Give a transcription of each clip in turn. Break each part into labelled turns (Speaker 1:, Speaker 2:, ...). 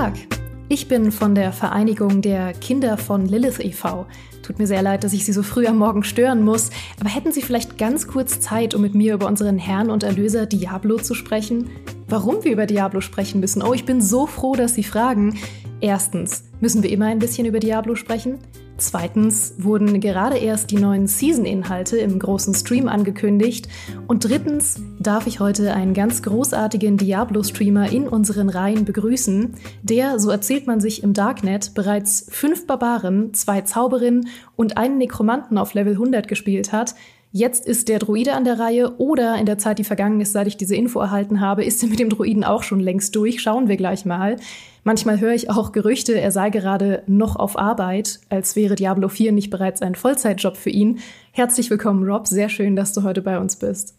Speaker 1: Tag. Ich bin von der Vereinigung der Kinder von Lilith e.V. Tut mir sehr leid, dass ich Sie so früh am Morgen stören muss, aber hätten Sie vielleicht ganz kurz Zeit, um mit mir über unseren Herrn und Erlöser Diablo zu sprechen? Warum wir über Diablo sprechen müssen? Oh, ich bin so froh, dass Sie fragen. Erstens, müssen wir immer ein bisschen über Diablo sprechen? Zweitens wurden gerade erst die neuen Season-Inhalte im großen Stream angekündigt. Und drittens darf ich heute einen ganz großartigen Diablo-Streamer in unseren Reihen begrüßen, der, so erzählt man sich im Darknet, bereits fünf Barbaren, zwei Zauberinnen und einen Nekromanten auf Level 100 gespielt hat. Jetzt ist der Druide an der Reihe oder in der Zeit, die vergangen ist, seit ich diese Info erhalten habe, ist er mit dem Druiden auch schon längst durch. Schauen wir gleich mal. Manchmal höre ich auch Gerüchte, er sei gerade noch auf Arbeit, als wäre Diablo 4 nicht bereits ein Vollzeitjob für ihn. Herzlich willkommen, Rob. Sehr schön, dass du heute bei uns bist.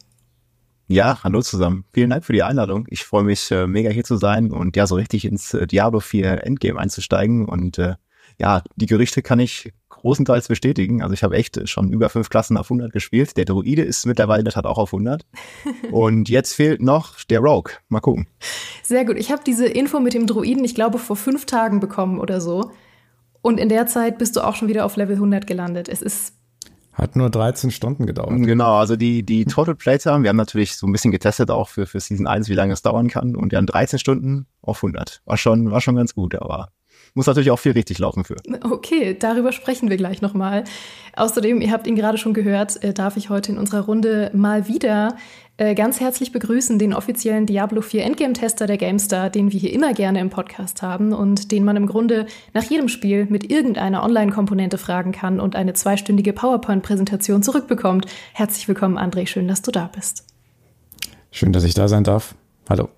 Speaker 2: Ja, hallo zusammen. Vielen Dank für die Einladung. Ich freue mich äh, mega hier zu sein und ja, so richtig ins äh, Diablo 4 Endgame einzusteigen. Und äh, ja, die Gerüchte kann ich großenteils bestätigen. Also ich habe echt schon über fünf Klassen auf 100 gespielt. Der Druide ist mittlerweile das hat auch auf 100. Und jetzt fehlt noch der Rogue. Mal gucken.
Speaker 1: Sehr gut. Ich habe diese Info mit dem Druiden, ich glaube, vor fünf Tagen bekommen oder so. Und in der Zeit bist du auch schon wieder auf Level 100 gelandet. Es ist
Speaker 3: hat nur 13 Stunden gedauert.
Speaker 2: Genau, also die, die Total Playtime, wir haben natürlich so ein bisschen getestet auch für, für Season 1, wie lange es dauern kann. Und wir haben 13 Stunden auf 100. War schon, war schon ganz gut, aber muss natürlich auch viel richtig laufen für.
Speaker 1: Okay, darüber sprechen wir gleich nochmal. Außerdem, ihr habt ihn gerade schon gehört, äh, darf ich heute in unserer Runde mal wieder äh, ganz herzlich begrüßen den offiziellen Diablo 4 Endgame-Tester der GameStar, den wir hier immer gerne im Podcast haben und den man im Grunde nach jedem Spiel mit irgendeiner Online-Komponente fragen kann und eine zweistündige PowerPoint-Präsentation zurückbekommt. Herzlich willkommen, André. Schön, dass du da bist.
Speaker 3: Schön, dass ich da sein darf. Hallo.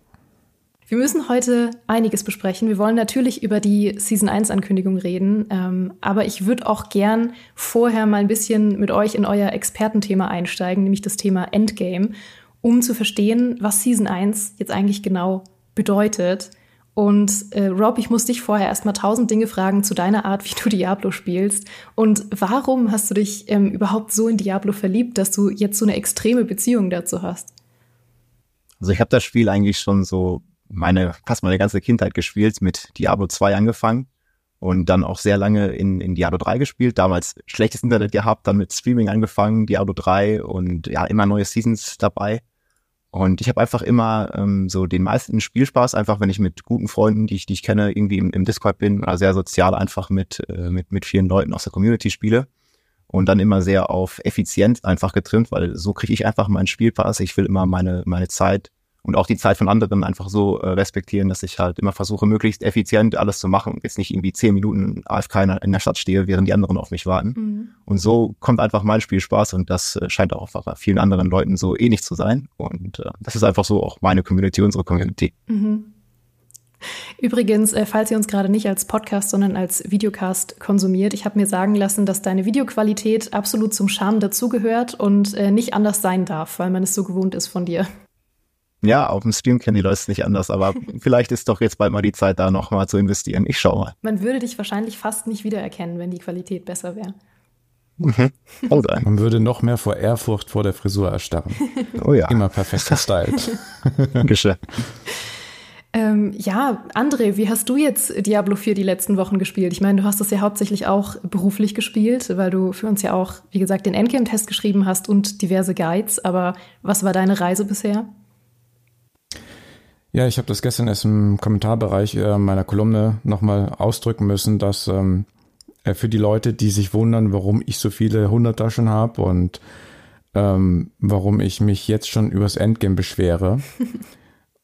Speaker 1: Wir müssen heute einiges besprechen. Wir wollen natürlich über die Season 1 Ankündigung reden, ähm, aber ich würde auch gern vorher mal ein bisschen mit euch in euer Expertenthema einsteigen, nämlich das Thema Endgame, um zu verstehen, was Season 1 jetzt eigentlich genau bedeutet. Und äh, Rob, ich muss dich vorher erstmal tausend Dinge fragen zu deiner Art, wie du Diablo spielst. Und warum hast du dich ähm, überhaupt so in Diablo verliebt, dass du jetzt so eine extreme Beziehung dazu hast?
Speaker 2: Also ich habe das Spiel eigentlich schon so meine, fast meine ganze Kindheit gespielt, mit Diablo 2 angefangen und dann auch sehr lange in, in Diablo 3 gespielt. Damals schlechtes Internet gehabt, dann mit Streaming angefangen, Diablo 3 und ja, immer neue Seasons dabei. Und ich habe einfach immer ähm, so den meisten Spielspaß, einfach wenn ich mit guten Freunden, die ich, die ich kenne, irgendwie im, im Discord bin oder sehr sozial einfach mit, äh, mit, mit vielen Leuten aus der Community spiele. Und dann immer sehr auf effizient einfach getrimmt, weil so kriege ich einfach meinen Spielpass. Ich will immer meine, meine Zeit und auch die Zeit von anderen einfach so äh, respektieren, dass ich halt immer versuche, möglichst effizient alles zu machen und jetzt nicht irgendwie zehn Minuten AFK in der Stadt stehe, während die anderen auf mich warten. Mhm. Und so kommt einfach mein Spiel Spaß und das äh, scheint auch bei vielen anderen Leuten so ähnlich zu sein. Und äh, das ist einfach so auch meine Community, unsere Community.
Speaker 1: Mhm. Übrigens, äh, falls ihr uns gerade nicht als Podcast, sondern als Videocast konsumiert, ich habe mir sagen lassen, dass deine Videoqualität absolut zum Charme dazugehört und äh, nicht anders sein darf, weil man es so gewohnt ist von dir.
Speaker 2: Ja, auf dem Stream kennen die Leute es nicht anders, aber vielleicht ist doch jetzt bald mal die Zeit, da nochmal zu investieren. Ich schau mal.
Speaker 1: Man würde dich wahrscheinlich fast nicht wiedererkennen, wenn die Qualität besser wäre.
Speaker 3: Mhm. Man würde noch mehr vor Ehrfurcht vor der Frisur erstarren.
Speaker 2: Oh ja.
Speaker 3: Immer perfekt gestylt.
Speaker 2: Dankeschön.
Speaker 1: Ähm, ja, André, wie hast du jetzt Diablo 4 die letzten Wochen gespielt? Ich meine, du hast das ja hauptsächlich auch beruflich gespielt, weil du für uns ja auch, wie gesagt, den Endgame-Test geschrieben hast und diverse Guides. Aber was war deine Reise bisher?
Speaker 3: Ja, ich habe das gestern erst im Kommentarbereich äh, meiner Kolumne nochmal ausdrücken müssen, dass ähm, äh, für die Leute, die sich wundern, warum ich so viele Hunderter schon habe und ähm, warum ich mich jetzt schon übers Endgame beschwere.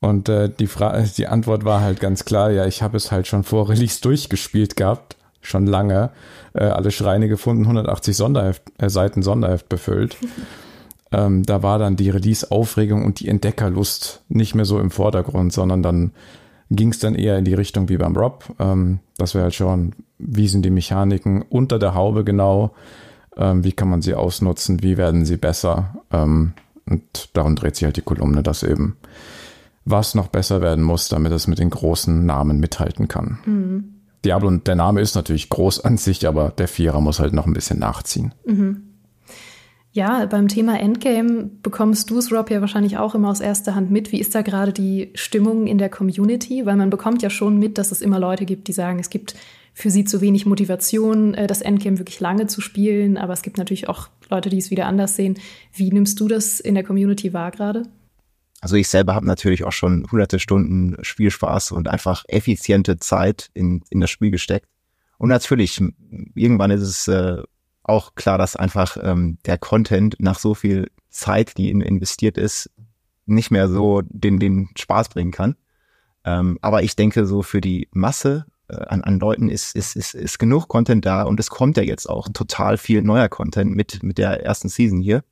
Speaker 3: Und äh, die, Fra die Antwort war halt ganz klar, ja, ich habe es halt schon vor Release durchgespielt gehabt, schon lange, äh, alle Schreine gefunden, 180 Sonderheft, äh, Seiten Sonderheft befüllt. ähm, da war dann die Release-Aufregung und die Entdeckerlust nicht mehr so im Vordergrund, sondern dann ging es dann eher in die Richtung wie beim Rob, ähm, dass wir halt schauen, wie sind die Mechaniken unter der Haube genau, ähm, wie kann man sie ausnutzen, wie werden sie besser. Ähm, und darum dreht sich halt die Kolumne, dass eben was noch besser werden muss, damit es mit den großen Namen mithalten kann. Mhm. Diablo, der Name ist natürlich groß an sich, aber der Vierer muss halt noch ein bisschen nachziehen.
Speaker 1: Mhm. Ja, beim Thema Endgame bekommst du es, Rob, ja wahrscheinlich auch immer aus erster Hand mit. Wie ist da gerade die Stimmung in der Community? Weil man bekommt ja schon mit, dass es immer Leute gibt, die sagen, es gibt für sie zu wenig Motivation, äh, das Endgame wirklich lange zu spielen. Aber es gibt natürlich auch Leute, die es wieder anders sehen. Wie nimmst du das in der Community wahr gerade?
Speaker 2: Also ich selber habe natürlich auch schon hunderte Stunden Spielspaß und einfach effiziente Zeit in, in das Spiel gesteckt. Und natürlich, irgendwann ist es äh, auch klar, dass einfach ähm, der Content nach so viel Zeit, die in, investiert ist, nicht mehr so den, den Spaß bringen kann. Ähm, aber ich denke, so für die Masse äh, an, an Leuten ist, ist, ist, ist genug Content da und es kommt ja jetzt auch total viel neuer Content mit, mit der ersten Season hier.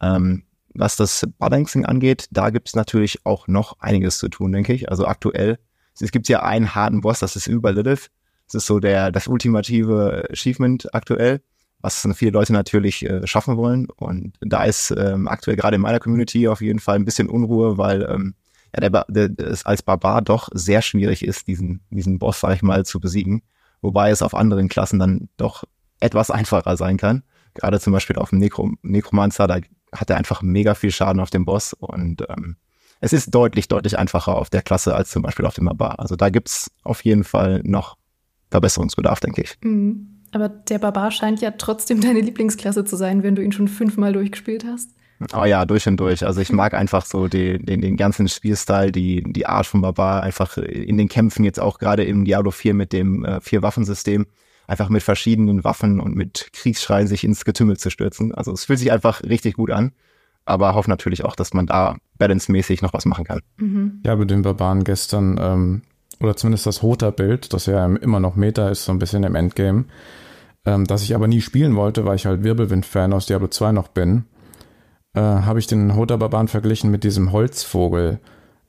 Speaker 2: Ähm, was das Balancing angeht, da gibt es natürlich auch noch einiges zu tun, denke ich. Also aktuell, es gibt ja einen harten Boss, das ist über Lilith. Das ist so der das ultimative Achievement aktuell, was viele Leute natürlich äh, schaffen wollen. Und da ist ähm, aktuell gerade in meiner Community auf jeden Fall ein bisschen Unruhe, weil ähm, ja, der, der, der es als Barbar doch sehr schwierig ist, diesen, diesen Boss, sag ich mal, zu besiegen. Wobei es auf anderen Klassen dann doch etwas einfacher sein kann. Gerade zum Beispiel auf dem Necro Necromancer, da hat er einfach mega viel Schaden auf dem Boss und ähm, es ist deutlich, deutlich einfacher auf der Klasse als zum Beispiel auf dem Barbar. Also da gibt's auf jeden Fall noch Verbesserungsbedarf, denke ich.
Speaker 1: Mhm. Aber der Barbar scheint ja trotzdem deine Lieblingsklasse zu sein, wenn du ihn schon fünfmal durchgespielt hast.
Speaker 2: Oh ja, durch und durch. Also ich mag einfach so den, den, den ganzen Spielstil, die, die Art von Barbar, einfach in den Kämpfen jetzt auch gerade im Diablo 4 mit dem äh, Vier-Waffensystem einfach mit verschiedenen Waffen und mit Kriegsschreien sich ins Getümmel zu stürzen. Also es fühlt sich einfach richtig gut an. Aber hoffe natürlich auch, dass man da balancemäßig noch was machen kann.
Speaker 3: Mhm. Ja, mit den Barbaren gestern, ähm, oder zumindest das Hota-Bild, das ja immer noch Meta ist, so ein bisschen im Endgame, ähm, das ich aber nie spielen wollte, weil ich halt Wirbelwind-Fan aus Diablo 2 noch bin, äh, habe ich den Hota-Barbaren verglichen mit diesem Holzvogel,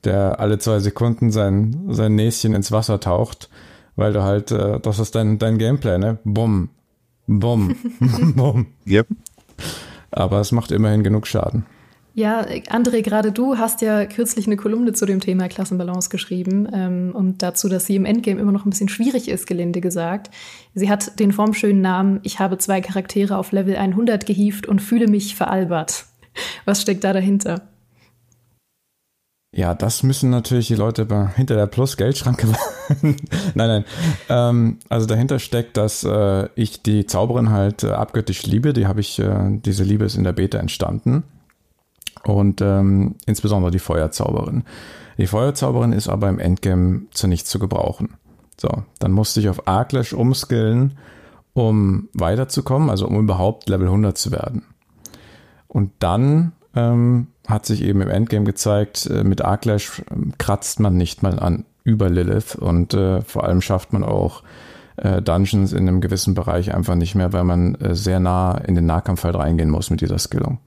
Speaker 3: der alle zwei Sekunden sein, sein Näschen ins Wasser taucht weil du halt, äh, das ist dein, dein Gameplay, ne? Bumm, bumm, bumm.
Speaker 2: Yep.
Speaker 3: Aber es macht immerhin genug Schaden.
Speaker 1: Ja, André, gerade du hast ja kürzlich eine Kolumne zu dem Thema Klassenbalance geschrieben ähm, und dazu, dass sie im Endgame immer noch ein bisschen schwierig ist, gelinde gesagt. Sie hat den formschönen Namen Ich habe zwei Charaktere auf Level 100 gehievt und fühle mich veralbert. Was steckt da dahinter?
Speaker 3: Ja, das müssen natürlich die Leute hinter der Plus-Geldschranke. nein, nein. Ähm, also dahinter steckt, dass äh, ich die Zauberin halt äh, abgöttisch liebe. Die habe ich, äh, diese Liebe ist in der Beta entstanden. Und ähm, insbesondere die Feuerzauberin. Die Feuerzauberin ist aber im Endgame zu nichts zu gebrauchen. So, dann musste ich auf Arklash umskillen, um weiterzukommen, also um überhaupt Level 100 zu werden. Und dann ähm, hat sich eben im Endgame gezeigt, äh, mit Arklash ähm, kratzt man nicht mal an über Lilith und äh, vor allem schafft man auch äh, Dungeons in einem gewissen Bereich einfach nicht mehr, weil man äh, sehr nah in den Nahkampf halt reingehen muss mit dieser Skillung.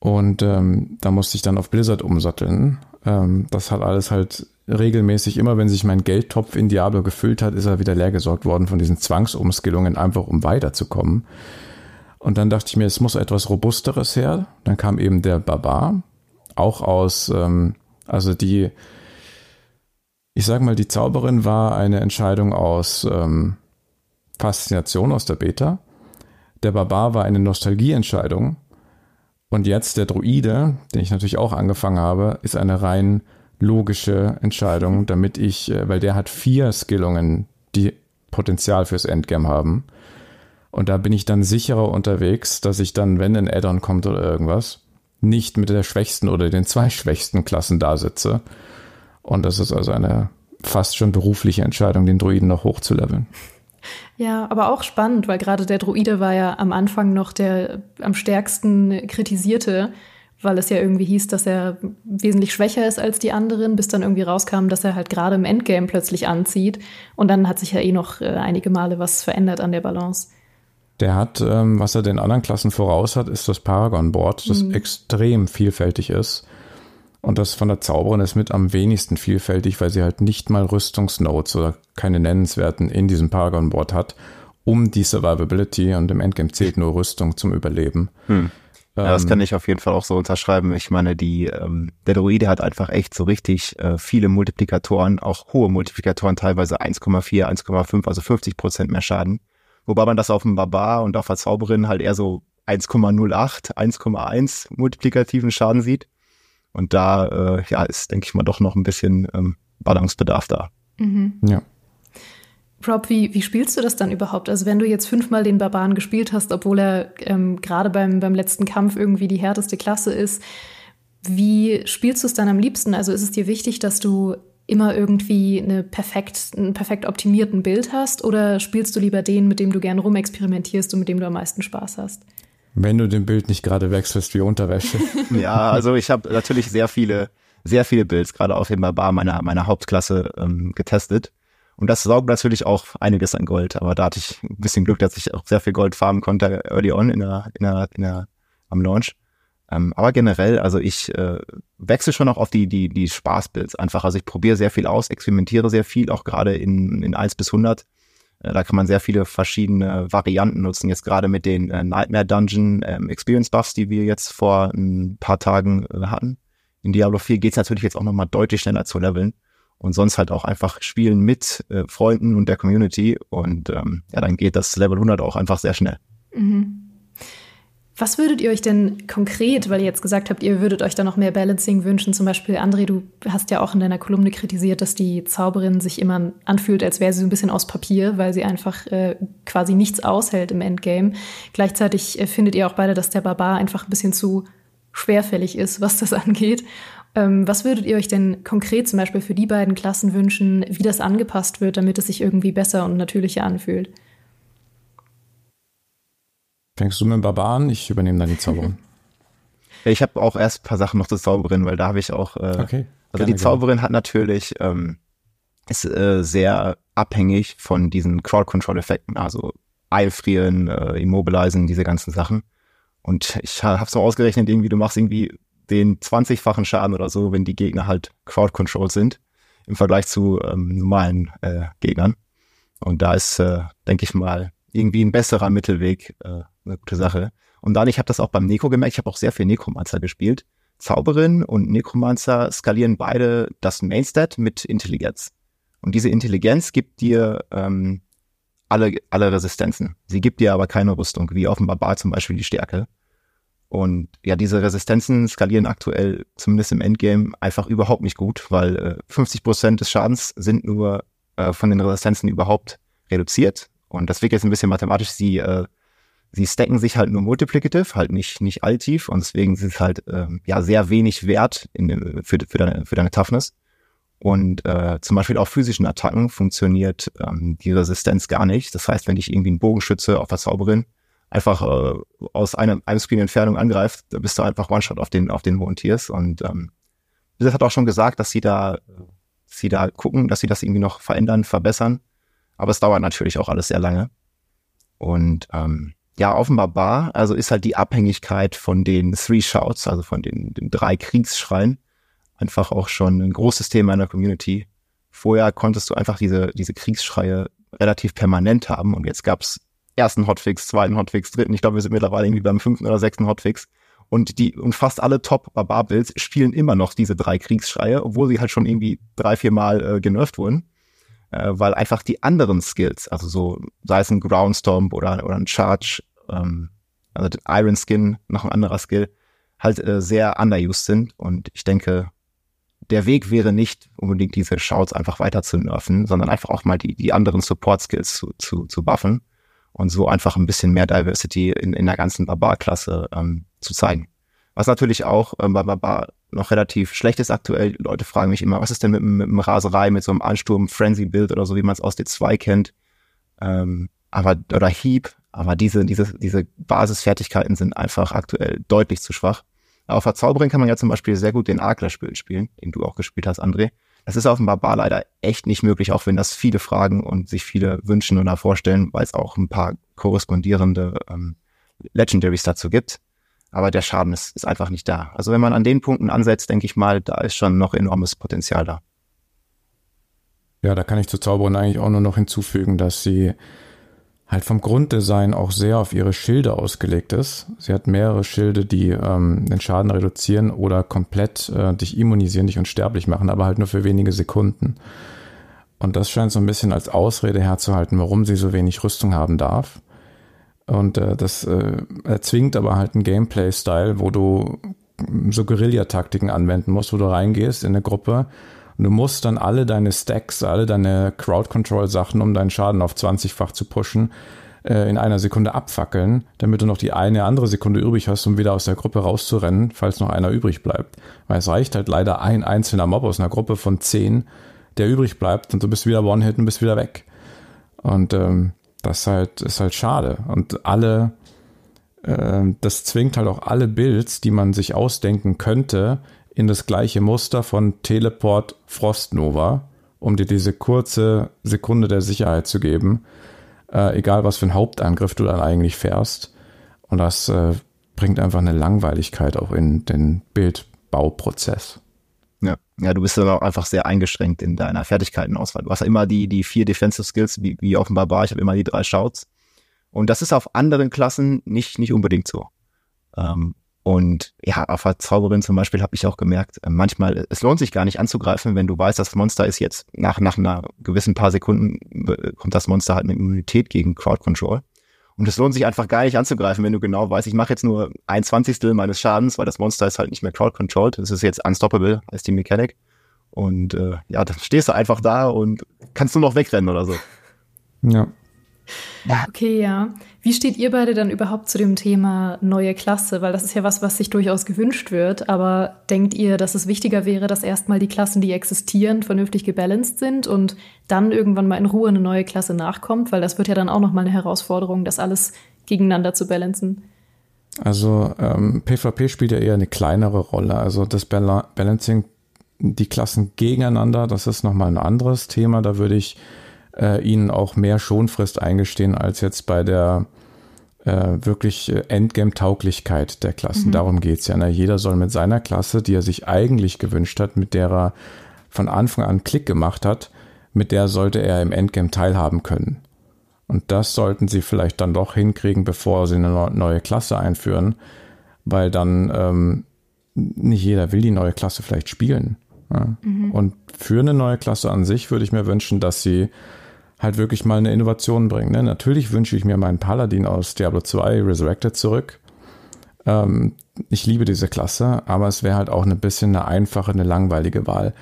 Speaker 3: Und ähm, da musste ich dann auf Blizzard umsatteln. Ähm, das hat alles halt regelmäßig, immer wenn sich mein Geldtopf in Diablo gefüllt hat, ist er wieder leergesorgt worden von diesen Zwangsumskillungen, einfach um weiterzukommen. Und dann dachte ich mir, es muss etwas Robusteres her. Dann kam eben der Barbar, auch aus, ähm, also die, ich sag mal, die Zauberin war eine Entscheidung aus ähm, Faszination aus der Beta. Der Barbar war eine Nostalgieentscheidung. Und jetzt der Druide, den ich natürlich auch angefangen habe, ist eine rein logische Entscheidung, damit ich, äh, weil der hat vier Skillungen, die Potenzial fürs Endgame haben. Und da bin ich dann sicherer unterwegs, dass ich dann, wenn ein Add-on kommt oder irgendwas, nicht mit der schwächsten oder den zwei schwächsten Klassen da sitze. Und das ist also eine fast schon berufliche Entscheidung, den Druiden noch hochzuleveln.
Speaker 1: Ja, aber auch spannend, weil gerade der Druide war ja am Anfang noch der am stärksten kritisierte, weil es ja irgendwie hieß, dass er wesentlich schwächer ist als die anderen, bis dann irgendwie rauskam, dass er halt gerade im Endgame plötzlich anzieht. Und dann hat sich ja eh noch äh, einige Male was verändert an der Balance.
Speaker 3: Der hat, ähm, was er den anderen Klassen voraus hat, ist das Paragon-Board, das mhm. extrem vielfältig ist. Und das von der Zauberin ist mit am wenigsten vielfältig, weil sie halt nicht mal Rüstungsnotes oder keine nennenswerten in diesem Paragon-Board hat, um die Survivability und im Endgame zählt nur Rüstung zum Überleben.
Speaker 2: Hm. Ja, das kann ähm, ich auf jeden Fall auch so unterschreiben. Ich meine, die, ähm, der Druide hat einfach echt so richtig äh, viele Multiplikatoren, auch hohe Multiplikatoren, teilweise 1,4, 1,5, also 50 Prozent mehr Schaden. Wobei man das auf dem Barbar und auf der Zauberin halt eher so 1,08, 1,1 multiplikativen Schaden sieht. Und da äh, ja, ist, denke ich mal, doch noch ein bisschen ähm, Balancebedarf da.
Speaker 1: Mhm. Ja. Rob, wie, wie spielst du das dann überhaupt? Also wenn du jetzt fünfmal den Barbaren gespielt hast, obwohl er ähm, gerade beim, beim letzten Kampf irgendwie die härteste Klasse ist, wie spielst du es dann am liebsten? Also ist es dir wichtig, dass du immer irgendwie eine perfekt, einen perfekt optimierten Bild hast oder spielst du lieber den, mit dem du gern rumexperimentierst und mit dem du am meisten Spaß hast?
Speaker 3: Wenn du den Bild nicht gerade wechselst wie Unterwäsche.
Speaker 2: ja, also ich habe natürlich sehr viele, sehr viele Builds, gerade auf dem Barbar meiner, meiner Hauptklasse ähm, getestet. Und das saugt natürlich auch einiges an Gold. Aber da hatte ich ein bisschen Glück, dass ich auch sehr viel Gold farmen konnte early on in der, in der, in der, am Launch. Ähm, aber generell, also ich äh, wechsle schon auch auf die, die, die Spaßbuilds einfach. Also ich probiere sehr viel aus, experimentiere sehr viel, auch gerade in, in 1 bis 100 äh, da kann man sehr viele verschiedene Varianten nutzen. Jetzt gerade mit den äh, Nightmare Dungeon ähm, Experience Buffs, die wir jetzt vor ein paar Tagen äh, hatten. In Diablo 4 geht's natürlich jetzt auch nochmal deutlich schneller zu leveln. Und sonst halt auch einfach spielen mit äh, Freunden und der Community. Und ähm, ja, dann geht das Level 100 auch einfach sehr schnell. Mhm.
Speaker 1: Was würdet ihr euch denn konkret, weil ihr jetzt gesagt habt, ihr würdet euch da noch mehr Balancing wünschen, zum Beispiel, André, du hast ja auch in deiner Kolumne kritisiert, dass die Zauberin sich immer anfühlt, als wäre sie so ein bisschen aus Papier, weil sie einfach äh, quasi nichts aushält im Endgame. Gleichzeitig äh, findet ihr auch beide, dass der Barbar einfach ein bisschen zu schwerfällig ist, was das angeht. Ähm, was würdet ihr euch denn konkret zum Beispiel für die beiden Klassen wünschen, wie das angepasst wird, damit es sich irgendwie besser und natürlicher anfühlt?
Speaker 3: Fängst du mit dem Barbaren? Ich übernehme dann die Zauberin.
Speaker 2: ich habe auch erst ein paar Sachen noch zur Zauberin, weil da habe ich auch. Äh, okay. Also die Zauberin gerne. hat natürlich ähm, ist äh, sehr abhängig von diesen Crowd-Control-Effekten, also Eilfrieren, äh, Immobilisen, diese ganzen Sachen. Und ich habe so ausgerechnet, irgendwie, du machst irgendwie den 20-fachen Schaden oder so, wenn die Gegner halt Crowd-Control sind, im Vergleich zu ähm, normalen äh, Gegnern. Und da ist, äh, denke ich mal, irgendwie ein besserer Mittelweg äh, eine gute Sache. Und dann, ich habe das auch beim Neko gemerkt, ich habe auch sehr viel Nekromancer gespielt. Zauberin und Nekromancer skalieren beide das Mainstat mit Intelligenz. Und diese Intelligenz gibt dir ähm, alle, alle Resistenzen. Sie gibt dir aber keine Rüstung, wie auf dem Barbar zum Beispiel die Stärke. Und ja, diese Resistenzen skalieren aktuell, zumindest im Endgame, einfach überhaupt nicht gut, weil äh, 50 Prozent des Schadens sind nur äh, von den Resistenzen überhaupt reduziert. Und das wirkt jetzt ein bisschen mathematisch. Sie äh, sie stacken sich halt nur multiplicative, halt nicht, nicht alltief und deswegen sind es halt ähm, ja sehr wenig wert in, für, für, deine, für deine Toughness. Und äh, zum Beispiel auf physischen Attacken funktioniert ähm, die Resistenz gar nicht. Das heißt, wenn dich irgendwie ein Bogenschütze auf der Zauberin einfach äh, aus einem, einem Screen Entfernung angreift, da bist du einfach One-Shot auf den, auf den hohen Tiers. Und ähm, das hat auch schon gesagt, dass sie da, sie da gucken, dass sie das irgendwie noch verändern, verbessern. Aber es dauert natürlich auch alles sehr lange. Und ähm, ja, offenbar bar. Also ist halt die Abhängigkeit von den Three Shouts, also von den, den drei Kriegsschreien, einfach auch schon ein großes Thema in der Community. Vorher konntest du einfach diese, diese Kriegsschreie relativ permanent haben und jetzt gab's ersten Hotfix, zweiten Hotfix, dritten. Ich glaube, wir sind mittlerweile irgendwie beim fünften oder sechsten Hotfix. Und die, und fast alle Top-Barbar-Builds spielen immer noch diese drei Kriegsschreie, obwohl sie halt schon irgendwie drei, vier Mal äh, genervt wurden. Äh, weil einfach die anderen Skills, also so, sei es ein Groundstomp oder, oder ein Charge, ähm, also Iron Skin, noch ein anderer Skill, halt äh, sehr underused sind. Und ich denke, der Weg wäre nicht unbedingt diese Shouts einfach weiter zu nerven, sondern einfach auch mal die, die anderen Support-Skills zu, zu, zu buffen und so einfach ein bisschen mehr Diversity in, in der ganzen Barbar-Klasse ähm, zu zeigen. Was natürlich auch ähm, bei Barbar noch relativ schlecht ist aktuell. Leute fragen mich immer, was ist denn mit, mit einem Raserei, mit so einem Ansturm-Frenzy-Bild oder so, wie man es aus D2 kennt. Ähm, aber, oder Heap. Aber diese, diese, diese Basisfertigkeiten sind einfach aktuell deutlich zu schwach. Auf Verzauberung kann man ja zum Beispiel sehr gut den Arkler-Bild spielen, den du auch gespielt hast, André. Das ist auf dem Barbar leider echt nicht möglich, auch wenn das viele fragen und sich viele wünschen oder vorstellen, weil es auch ein paar korrespondierende ähm, Legendaries dazu gibt. Aber der Schaden ist, ist einfach nicht da. Also wenn man an den Punkten ansetzt, denke ich mal, da ist schon noch enormes Potenzial da.
Speaker 3: Ja, da kann ich zu Zauberin eigentlich auch nur noch hinzufügen, dass sie halt vom Grunddesign auch sehr auf ihre Schilde ausgelegt ist. Sie hat mehrere Schilde, die ähm, den Schaden reduzieren oder komplett äh, dich immunisieren, dich unsterblich machen, aber halt nur für wenige Sekunden. Und das scheint so ein bisschen als Ausrede herzuhalten, warum sie so wenig Rüstung haben darf. Und äh, das äh, erzwingt aber halt einen Gameplay-Style, wo du so Guerilla-Taktiken anwenden musst, wo du reingehst in eine Gruppe und du musst dann alle deine Stacks, alle deine Crowd-Control-Sachen, um deinen Schaden auf 20-fach zu pushen, äh, in einer Sekunde abfackeln, damit du noch die eine andere Sekunde übrig hast, um wieder aus der Gruppe rauszurennen, falls noch einer übrig bleibt. Weil es reicht halt leider ein einzelner Mob aus einer Gruppe von zehn, der übrig bleibt und du bist wieder One-Hit und bist wieder weg. Und ähm, das halt, ist halt schade. Und alle, äh, das zwingt halt auch alle Builds, die man sich ausdenken könnte, in das gleiche Muster von Teleport Frostnova, um dir diese kurze Sekunde der Sicherheit zu geben, äh, egal was für ein Hauptangriff du dann eigentlich fährst. Und das äh, bringt einfach eine Langweiligkeit auch in den Bildbauprozess.
Speaker 2: Ja, ja, du bist dann auch einfach sehr eingeschränkt in deiner Fertigkeitenauswahl. Du hast ja immer die, die vier Defensive Skills, wie, wie auf dem Barbar. Ich habe immer die drei Shouts. Und das ist auf anderen Klassen nicht, nicht unbedingt so. Ähm, und ja, auf der Zauberin zum Beispiel habe ich auch gemerkt, äh, manchmal, es lohnt sich gar nicht anzugreifen, wenn du weißt, das Monster ist jetzt nach, nach einer gewissen paar Sekunden, kommt das Monster halt mit Immunität gegen Crowd Control. Und es lohnt sich einfach gar nicht anzugreifen, wenn du genau weißt, ich mache jetzt nur ein Zwanzigstel meines Schadens, weil das Monster ist halt nicht mehr Crowd Controlled. Das ist jetzt unstoppable, heißt die Mechanik. Und äh, ja, dann stehst du einfach da und kannst nur noch wegrennen oder so.
Speaker 3: Ja.
Speaker 1: Okay, ja. Wie steht ihr beide dann überhaupt zu dem Thema neue Klasse? Weil das ist ja was, was sich durchaus gewünscht wird. Aber denkt ihr, dass es wichtiger wäre, dass erstmal die Klassen, die existieren, vernünftig gebalanced sind und dann irgendwann mal in Ruhe eine neue Klasse nachkommt? Weil das wird ja dann auch nochmal eine Herausforderung, das alles gegeneinander zu balancen.
Speaker 3: Also ähm, PvP spielt ja eher eine kleinere Rolle. Also das Bal Balancing, die Klassen gegeneinander, das ist nochmal ein anderes Thema. Da würde ich äh, ihnen auch mehr Schonfrist eingestehen als jetzt bei der äh, wirklich äh, Endgame-Tauglichkeit der Klassen. Mhm. Darum geht's ja. Ne? Jeder soll mit seiner Klasse, die er sich eigentlich gewünscht hat, mit der er von Anfang an Klick gemacht hat, mit der sollte er im Endgame teilhaben können. Und das sollten sie vielleicht dann doch hinkriegen, bevor sie eine neue Klasse einführen, weil dann ähm, nicht jeder will die neue Klasse vielleicht spielen. Ja. Mhm. Und für eine neue Klasse an sich würde ich mir wünschen, dass sie halt wirklich mal eine Innovation bringen. Ne? Natürlich wünsche ich mir meinen Paladin aus Diablo 2 Resurrected zurück. Ähm, ich liebe diese Klasse, aber es wäre halt auch ein bisschen eine einfache, eine langweilige Wahl.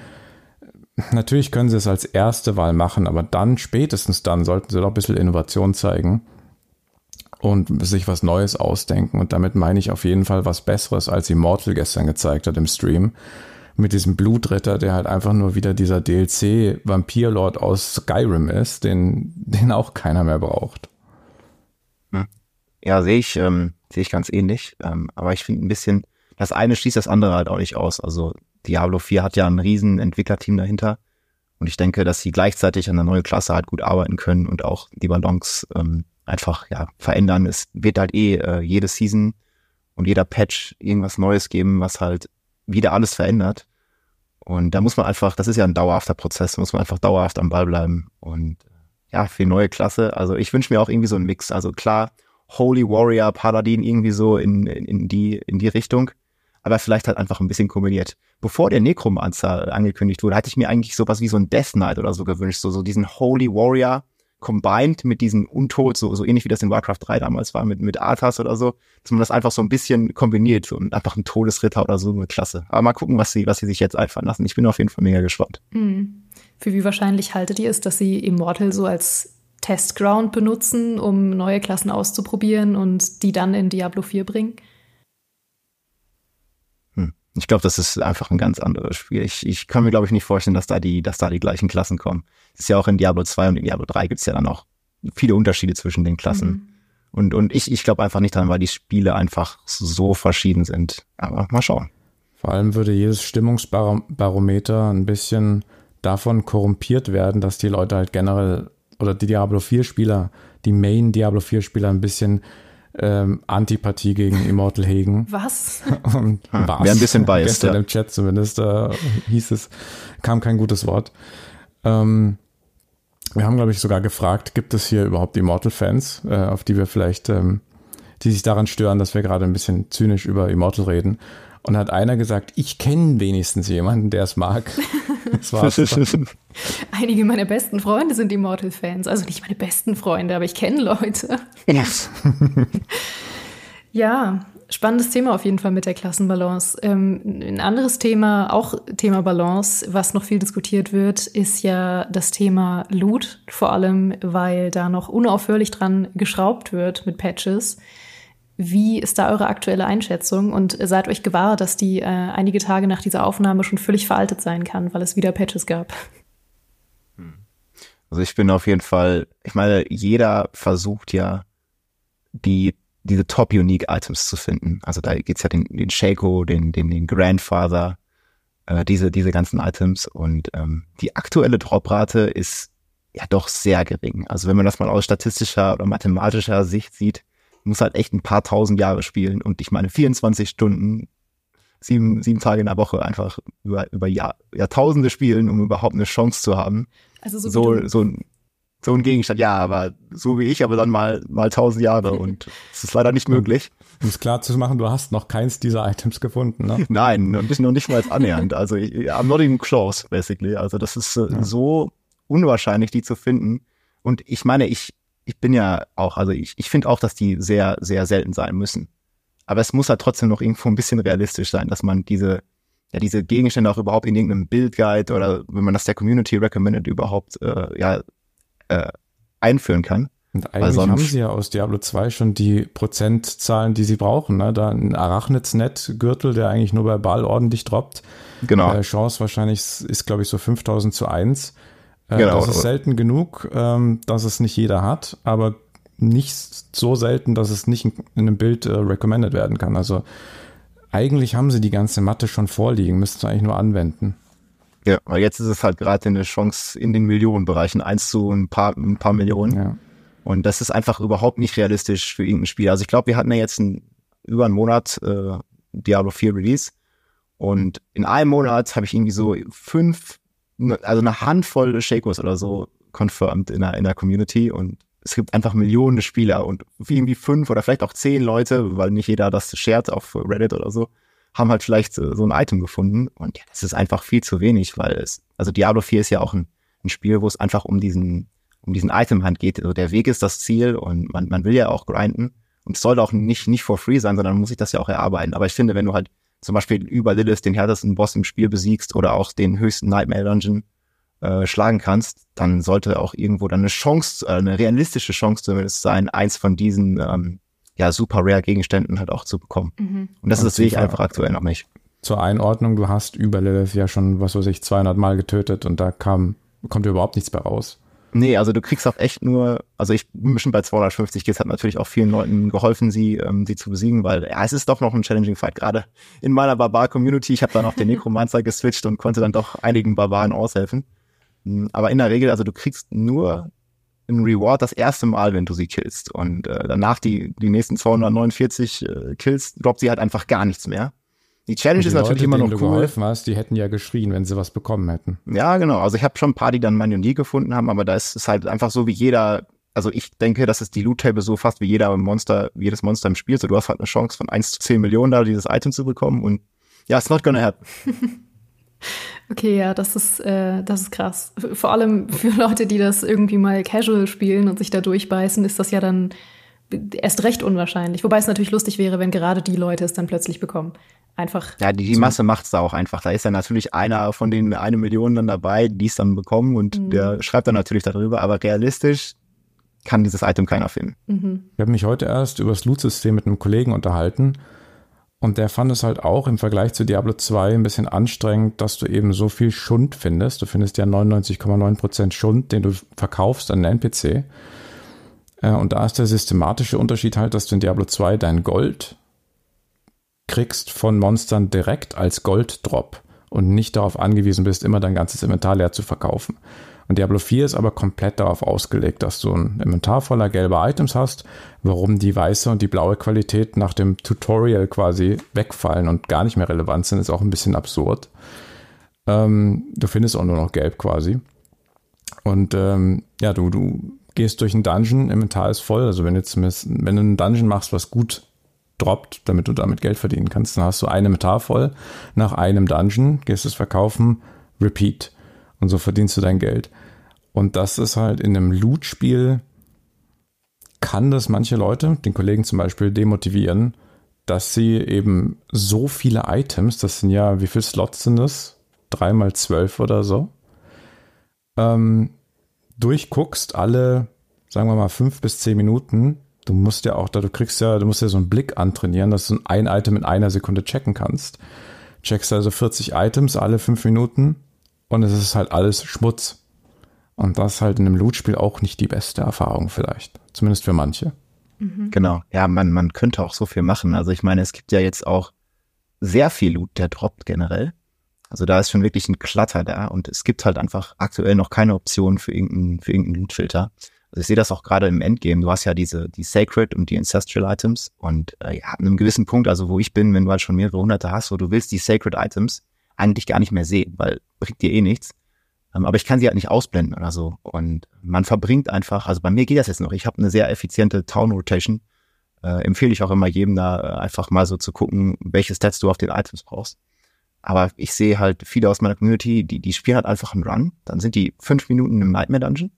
Speaker 3: Natürlich können sie es als erste Wahl machen, aber dann, spätestens dann, sollten sie doch ein bisschen Innovation zeigen und sich was Neues ausdenken. Und damit meine ich auf jeden Fall was Besseres, als Immortal gestern gezeigt hat im Stream mit diesem Blutritter, der halt einfach nur wieder dieser DLC Vampirlord aus Skyrim ist, den, den auch keiner mehr braucht.
Speaker 2: Hm. Ja, sehe ich, ähm, sehe ich ganz ähnlich. Ähm, aber ich finde ein bisschen, das eine schließt das andere halt auch nicht aus. Also Diablo 4 hat ja ein riesen Entwicklerteam dahinter. Und ich denke, dass sie gleichzeitig an der neuen Klasse halt gut arbeiten können und auch die Ballons ähm, einfach ja verändern. Es wird halt eh äh, jede Season und jeder Patch irgendwas Neues geben, was halt wieder alles verändert. Und da muss man einfach, das ist ja ein dauerhafter Prozess, muss man einfach dauerhaft am Ball bleiben. Und ja, für neue Klasse. Also ich wünsche mir auch irgendwie so einen Mix. Also klar, Holy Warrior, Paladin irgendwie so in, in, in, die, in die Richtung. Aber vielleicht halt einfach ein bisschen kombiniert. Bevor der Necromancer angekündigt wurde, hatte ich mir eigentlich sowas wie so ein Death Knight oder so gewünscht. So, so diesen Holy Warrior combined mit diesen Untod, so, so ähnlich wie das in Warcraft 3 damals war, mit, mit Arthas oder so, dass man das einfach so ein bisschen kombiniert und einfach ein Todesritter oder so, eine Klasse. Aber mal gucken, was sie, was sie sich jetzt einfallen lassen. Ich bin auf jeden Fall mega gespannt.
Speaker 1: Mhm. Für wie wahrscheinlich haltet ihr es, dass sie Immortal so als Testground benutzen, um neue Klassen auszuprobieren und die dann in Diablo 4 bringen?
Speaker 2: Ich glaube, das ist einfach ein ganz anderes Spiel. Ich, ich kann mir, glaube ich, nicht vorstellen, dass da die, dass da die gleichen Klassen kommen. Das ist ja auch in Diablo 2 und in Diablo 3 gibt es ja dann auch viele Unterschiede zwischen den Klassen. Mhm. Und, und ich, ich glaube einfach nicht dran, weil die Spiele einfach so verschieden sind. Aber mal schauen.
Speaker 3: Vor allem würde jedes Stimmungsbarometer ein bisschen davon korrumpiert werden, dass die Leute halt generell oder die Diablo 4 Spieler, die Main Diablo 4 Spieler ein bisschen ähm, Antipathie gegen Immortal hegen.
Speaker 1: Was?
Speaker 3: Und
Speaker 2: was? Wäre ein bisschen biased,
Speaker 3: Gestern ja. im Chat zumindest äh, hieß es, kam kein gutes Wort. Ähm, wir haben, glaube ich, sogar gefragt, gibt es hier überhaupt Immortal-Fans, äh, auf die wir vielleicht, ähm, die sich daran stören, dass wir gerade ein bisschen zynisch über Immortal reden. Und hat einer gesagt, ich kenne wenigstens jemanden, der es mag.
Speaker 1: Das war's. Einige meiner besten Freunde sind Immortal-Fans. Also nicht meine besten Freunde, aber ich kenne Leute. Yes. ja, spannendes Thema auf jeden Fall mit der Klassenbalance. Ähm, ein anderes Thema, auch Thema Balance, was noch viel diskutiert wird, ist ja das Thema Loot. Vor allem, weil da noch unaufhörlich dran geschraubt wird mit Patches. Wie ist da eure aktuelle Einschätzung und seid euch gewahr, dass die äh, einige Tage nach dieser Aufnahme schon völlig veraltet sein kann, weil es wieder Patches gab?
Speaker 2: Hm. Also ich bin auf jeden Fall, ich meine, jeder versucht ja, die diese top unique Items zu finden. Also da geht's ja den, den Shaco, den, den, den Grandfather, äh, diese, diese ganzen Items. Und ähm, die aktuelle Droprate ist ja doch sehr gering. Also wenn man das mal aus statistischer oder mathematischer Sicht sieht, muss halt echt ein paar tausend Jahre spielen und ich meine 24 Stunden, sieben, sieben Tage in der Woche einfach über, über Jahr, Jahrtausende spielen, um überhaupt eine Chance zu haben. Also so, so, so, ein, so ein Gegenstand, ja, aber so wie ich, aber dann mal, mal tausend Jahre und es ist leider nicht möglich.
Speaker 3: Um es klar zu machen, du hast noch keins dieser Items gefunden, ne?
Speaker 2: Nein, und ich noch nicht mal annähernd. Also, I'm not even close, basically. Also, das ist äh, ja. so unwahrscheinlich, die zu finden. Und ich meine, ich, ich bin ja auch, also ich, ich finde auch, dass die sehr, sehr selten sein müssen. Aber es muss halt trotzdem noch irgendwo ein bisschen realistisch sein, dass man diese, ja, diese Gegenstände auch überhaupt in irgendeinem Bildguide oder wenn man das der Community recommended überhaupt, äh, ja, äh, einführen kann.
Speaker 3: Und eigentlich sonst, haben sie ja aus Diablo 2 schon die Prozentzahlen, die sie brauchen. Ne? Da ein Arachnids-Net-Gürtel, der eigentlich nur bei Ball ordentlich droppt.
Speaker 2: Genau.
Speaker 3: Äh, Chance wahrscheinlich ist, glaube ich, so 5000 zu 1. Äh, genau. Das ist selten genug, ähm, dass es nicht jeder hat, aber nicht so selten, dass es nicht in, einem Bild äh, recommended werden kann. Also eigentlich haben sie die ganze Matte schon vorliegen, müssten sie eigentlich nur anwenden.
Speaker 2: Ja, weil jetzt ist es halt gerade eine Chance in den Millionenbereichen, eins zu ein paar, ein paar Millionen. Ja. Und das ist einfach überhaupt nicht realistisch für irgendein Spiel. Also ich glaube, wir hatten ja jetzt ein, über einen Monat äh, Diablo 4 Release. Und in einem Monat habe ich irgendwie so fünf also eine Handvoll Shakos oder so confirmed in der, in der Community und es gibt einfach Millionen Spieler und irgendwie fünf oder vielleicht auch zehn Leute, weil nicht jeder das shared auf Reddit oder so, haben halt vielleicht so ein Item gefunden und ja, das ist einfach viel zu wenig, weil es, also Diablo 4 ist ja auch ein, ein Spiel, wo es einfach um diesen, um diesen Item-Hand geht. Also der Weg ist das Ziel und man, man will ja auch grinden und es soll auch nicht, nicht for free sein, sondern man muss sich das ja auch erarbeiten. Aber ich finde, wenn du halt zum Beispiel über Lilith den härtesten Boss im Spiel besiegst oder auch den höchsten Nightmare Dungeon äh, schlagen kannst, dann sollte auch irgendwo dann eine Chance, äh, eine realistische Chance zumindest sein, eins von diesen ähm, ja super rare Gegenständen halt auch zu bekommen. Mhm. Und das, Und das sehe ich einfach aktuell noch nicht.
Speaker 3: Zur Einordnung, du hast über Lilith ja schon, was weiß ich, 200 Mal getötet und da kam, kommt überhaupt nichts mehr raus.
Speaker 2: Nee, also du kriegst auch echt nur, also ich bin schon bei 250 Kills, hat natürlich auch vielen Leuten geholfen, sie, ähm, sie zu besiegen, weil ja, es ist doch noch ein challenging Fight, gerade in meiner Barbar-Community. Ich habe dann auf den Necromancer geswitcht und konnte dann doch einigen Barbaren aushelfen. Hm, aber in der Regel, also du kriegst nur einen Reward das erste Mal, wenn du sie killst. Und äh, danach die, die nächsten 249 äh, Kills droppt sie halt einfach gar nichts mehr. Die Challenge
Speaker 3: die
Speaker 2: ist natürlich
Speaker 3: Leute,
Speaker 2: immer noch
Speaker 3: denen du
Speaker 2: cool.
Speaker 3: geholfen hast, die hätten ja geschrien, wenn sie was bekommen hätten.
Speaker 2: Ja, genau. Also ich habe schon ein paar, die dann Manion gefunden haben, aber da ist es halt einfach so wie jeder, also ich denke, das ist die Loot-Table so fast wie jeder Monster, jedes Monster im Spiel. So, du hast halt eine Chance von 1 zu 10 Millionen da, dieses Item zu bekommen und ja, it's not gonna happen.
Speaker 1: Okay, ja, das ist, äh, das ist krass. Vor allem für Leute, die das irgendwie mal casual spielen und sich da durchbeißen, ist das ja dann erst recht unwahrscheinlich. Wobei es natürlich lustig wäre, wenn gerade die Leute es dann plötzlich bekommen. Einfach.
Speaker 2: Ja, die, die Masse macht's da auch einfach. Da ist dann natürlich einer von den eine Million dann dabei, die es dann bekommen und
Speaker 1: Mhm.
Speaker 2: der schreibt dann natürlich darüber, aber realistisch kann dieses Item keiner finden.
Speaker 1: Mhm.
Speaker 3: Ich habe mich heute erst über das Loot-System mit einem Kollegen unterhalten und der fand es halt auch im Vergleich zu Diablo 2 ein bisschen anstrengend, dass du eben so viel Schund findest. Du findest ja 99,9% Schund, den du verkaufst an den NPC. Äh, Und da ist der systematische Unterschied halt, dass du in Diablo 2 dein Gold kriegst von Monstern direkt als Golddrop und nicht darauf angewiesen bist, immer dein ganzes Inventar leer zu verkaufen. Und Diablo 4 ist aber komplett darauf ausgelegt, dass du ein Inventar voller gelber Items hast, warum die weiße und die blaue Qualität nach dem Tutorial quasi wegfallen und gar nicht mehr relevant sind, ist auch ein bisschen absurd. Ähm, du findest auch nur noch gelb quasi. Und ähm, ja, du, du gehst durch einen Dungeon, Inventar ist voll. Also wenn, du jetzt, wenn du einen Dungeon machst, was gut droppt, damit du damit Geld verdienen kannst, dann hast du ein Inventar voll. Nach einem Dungeon gehst du es verkaufen, repeat. Und so verdienst du dein Geld. Und das ist halt in einem Loot-Spiel, kann das manche Leute, den Kollegen zum Beispiel, demotivieren, dass sie eben so viele Items, das sind ja, wie viele Slots sind das? Drei mal zwölf oder so, ähm, durchguckst, alle, sagen wir mal, fünf bis zehn Minuten. Du musst ja auch da, du kriegst ja, du musst ja so einen Blick antrainieren, dass du ein Item in einer Sekunde checken kannst. Checkst also 40 Items alle fünf Minuten und es ist halt alles Schmutz. Und das ist halt in einem Loot-Spiel auch nicht die beste Erfahrung vielleicht. Zumindest für manche.
Speaker 2: Genau. Ja, man, man könnte auch so viel machen. Also ich meine, es gibt ja jetzt auch sehr viel Loot, der droppt generell. Also da ist schon wirklich ein Klatter da und es gibt halt einfach aktuell noch keine Option für irgendeinen, für irgendeinen Loot-Filter. Also ich sehe das auch gerade im Endgame. Du hast ja diese, die Sacred und die Ancestral Items und äh, ja, an einem gewissen Punkt, also wo ich bin, wenn du halt schon mehrere hunderte hast, wo du willst die Sacred Items eigentlich gar nicht mehr sehen, weil bringt dir eh nichts. Ähm, aber ich kann sie halt nicht ausblenden oder so. Und man verbringt einfach, also bei mir geht das jetzt noch. Ich habe eine sehr effiziente Town Rotation. Äh, empfehle ich auch immer jedem da äh, einfach mal so zu gucken, welche Stats du auf den Items brauchst. Aber ich sehe halt viele aus meiner Community, die, die spielen halt einfach einen Run. Dann sind die fünf Minuten im Nightmare Dungeon.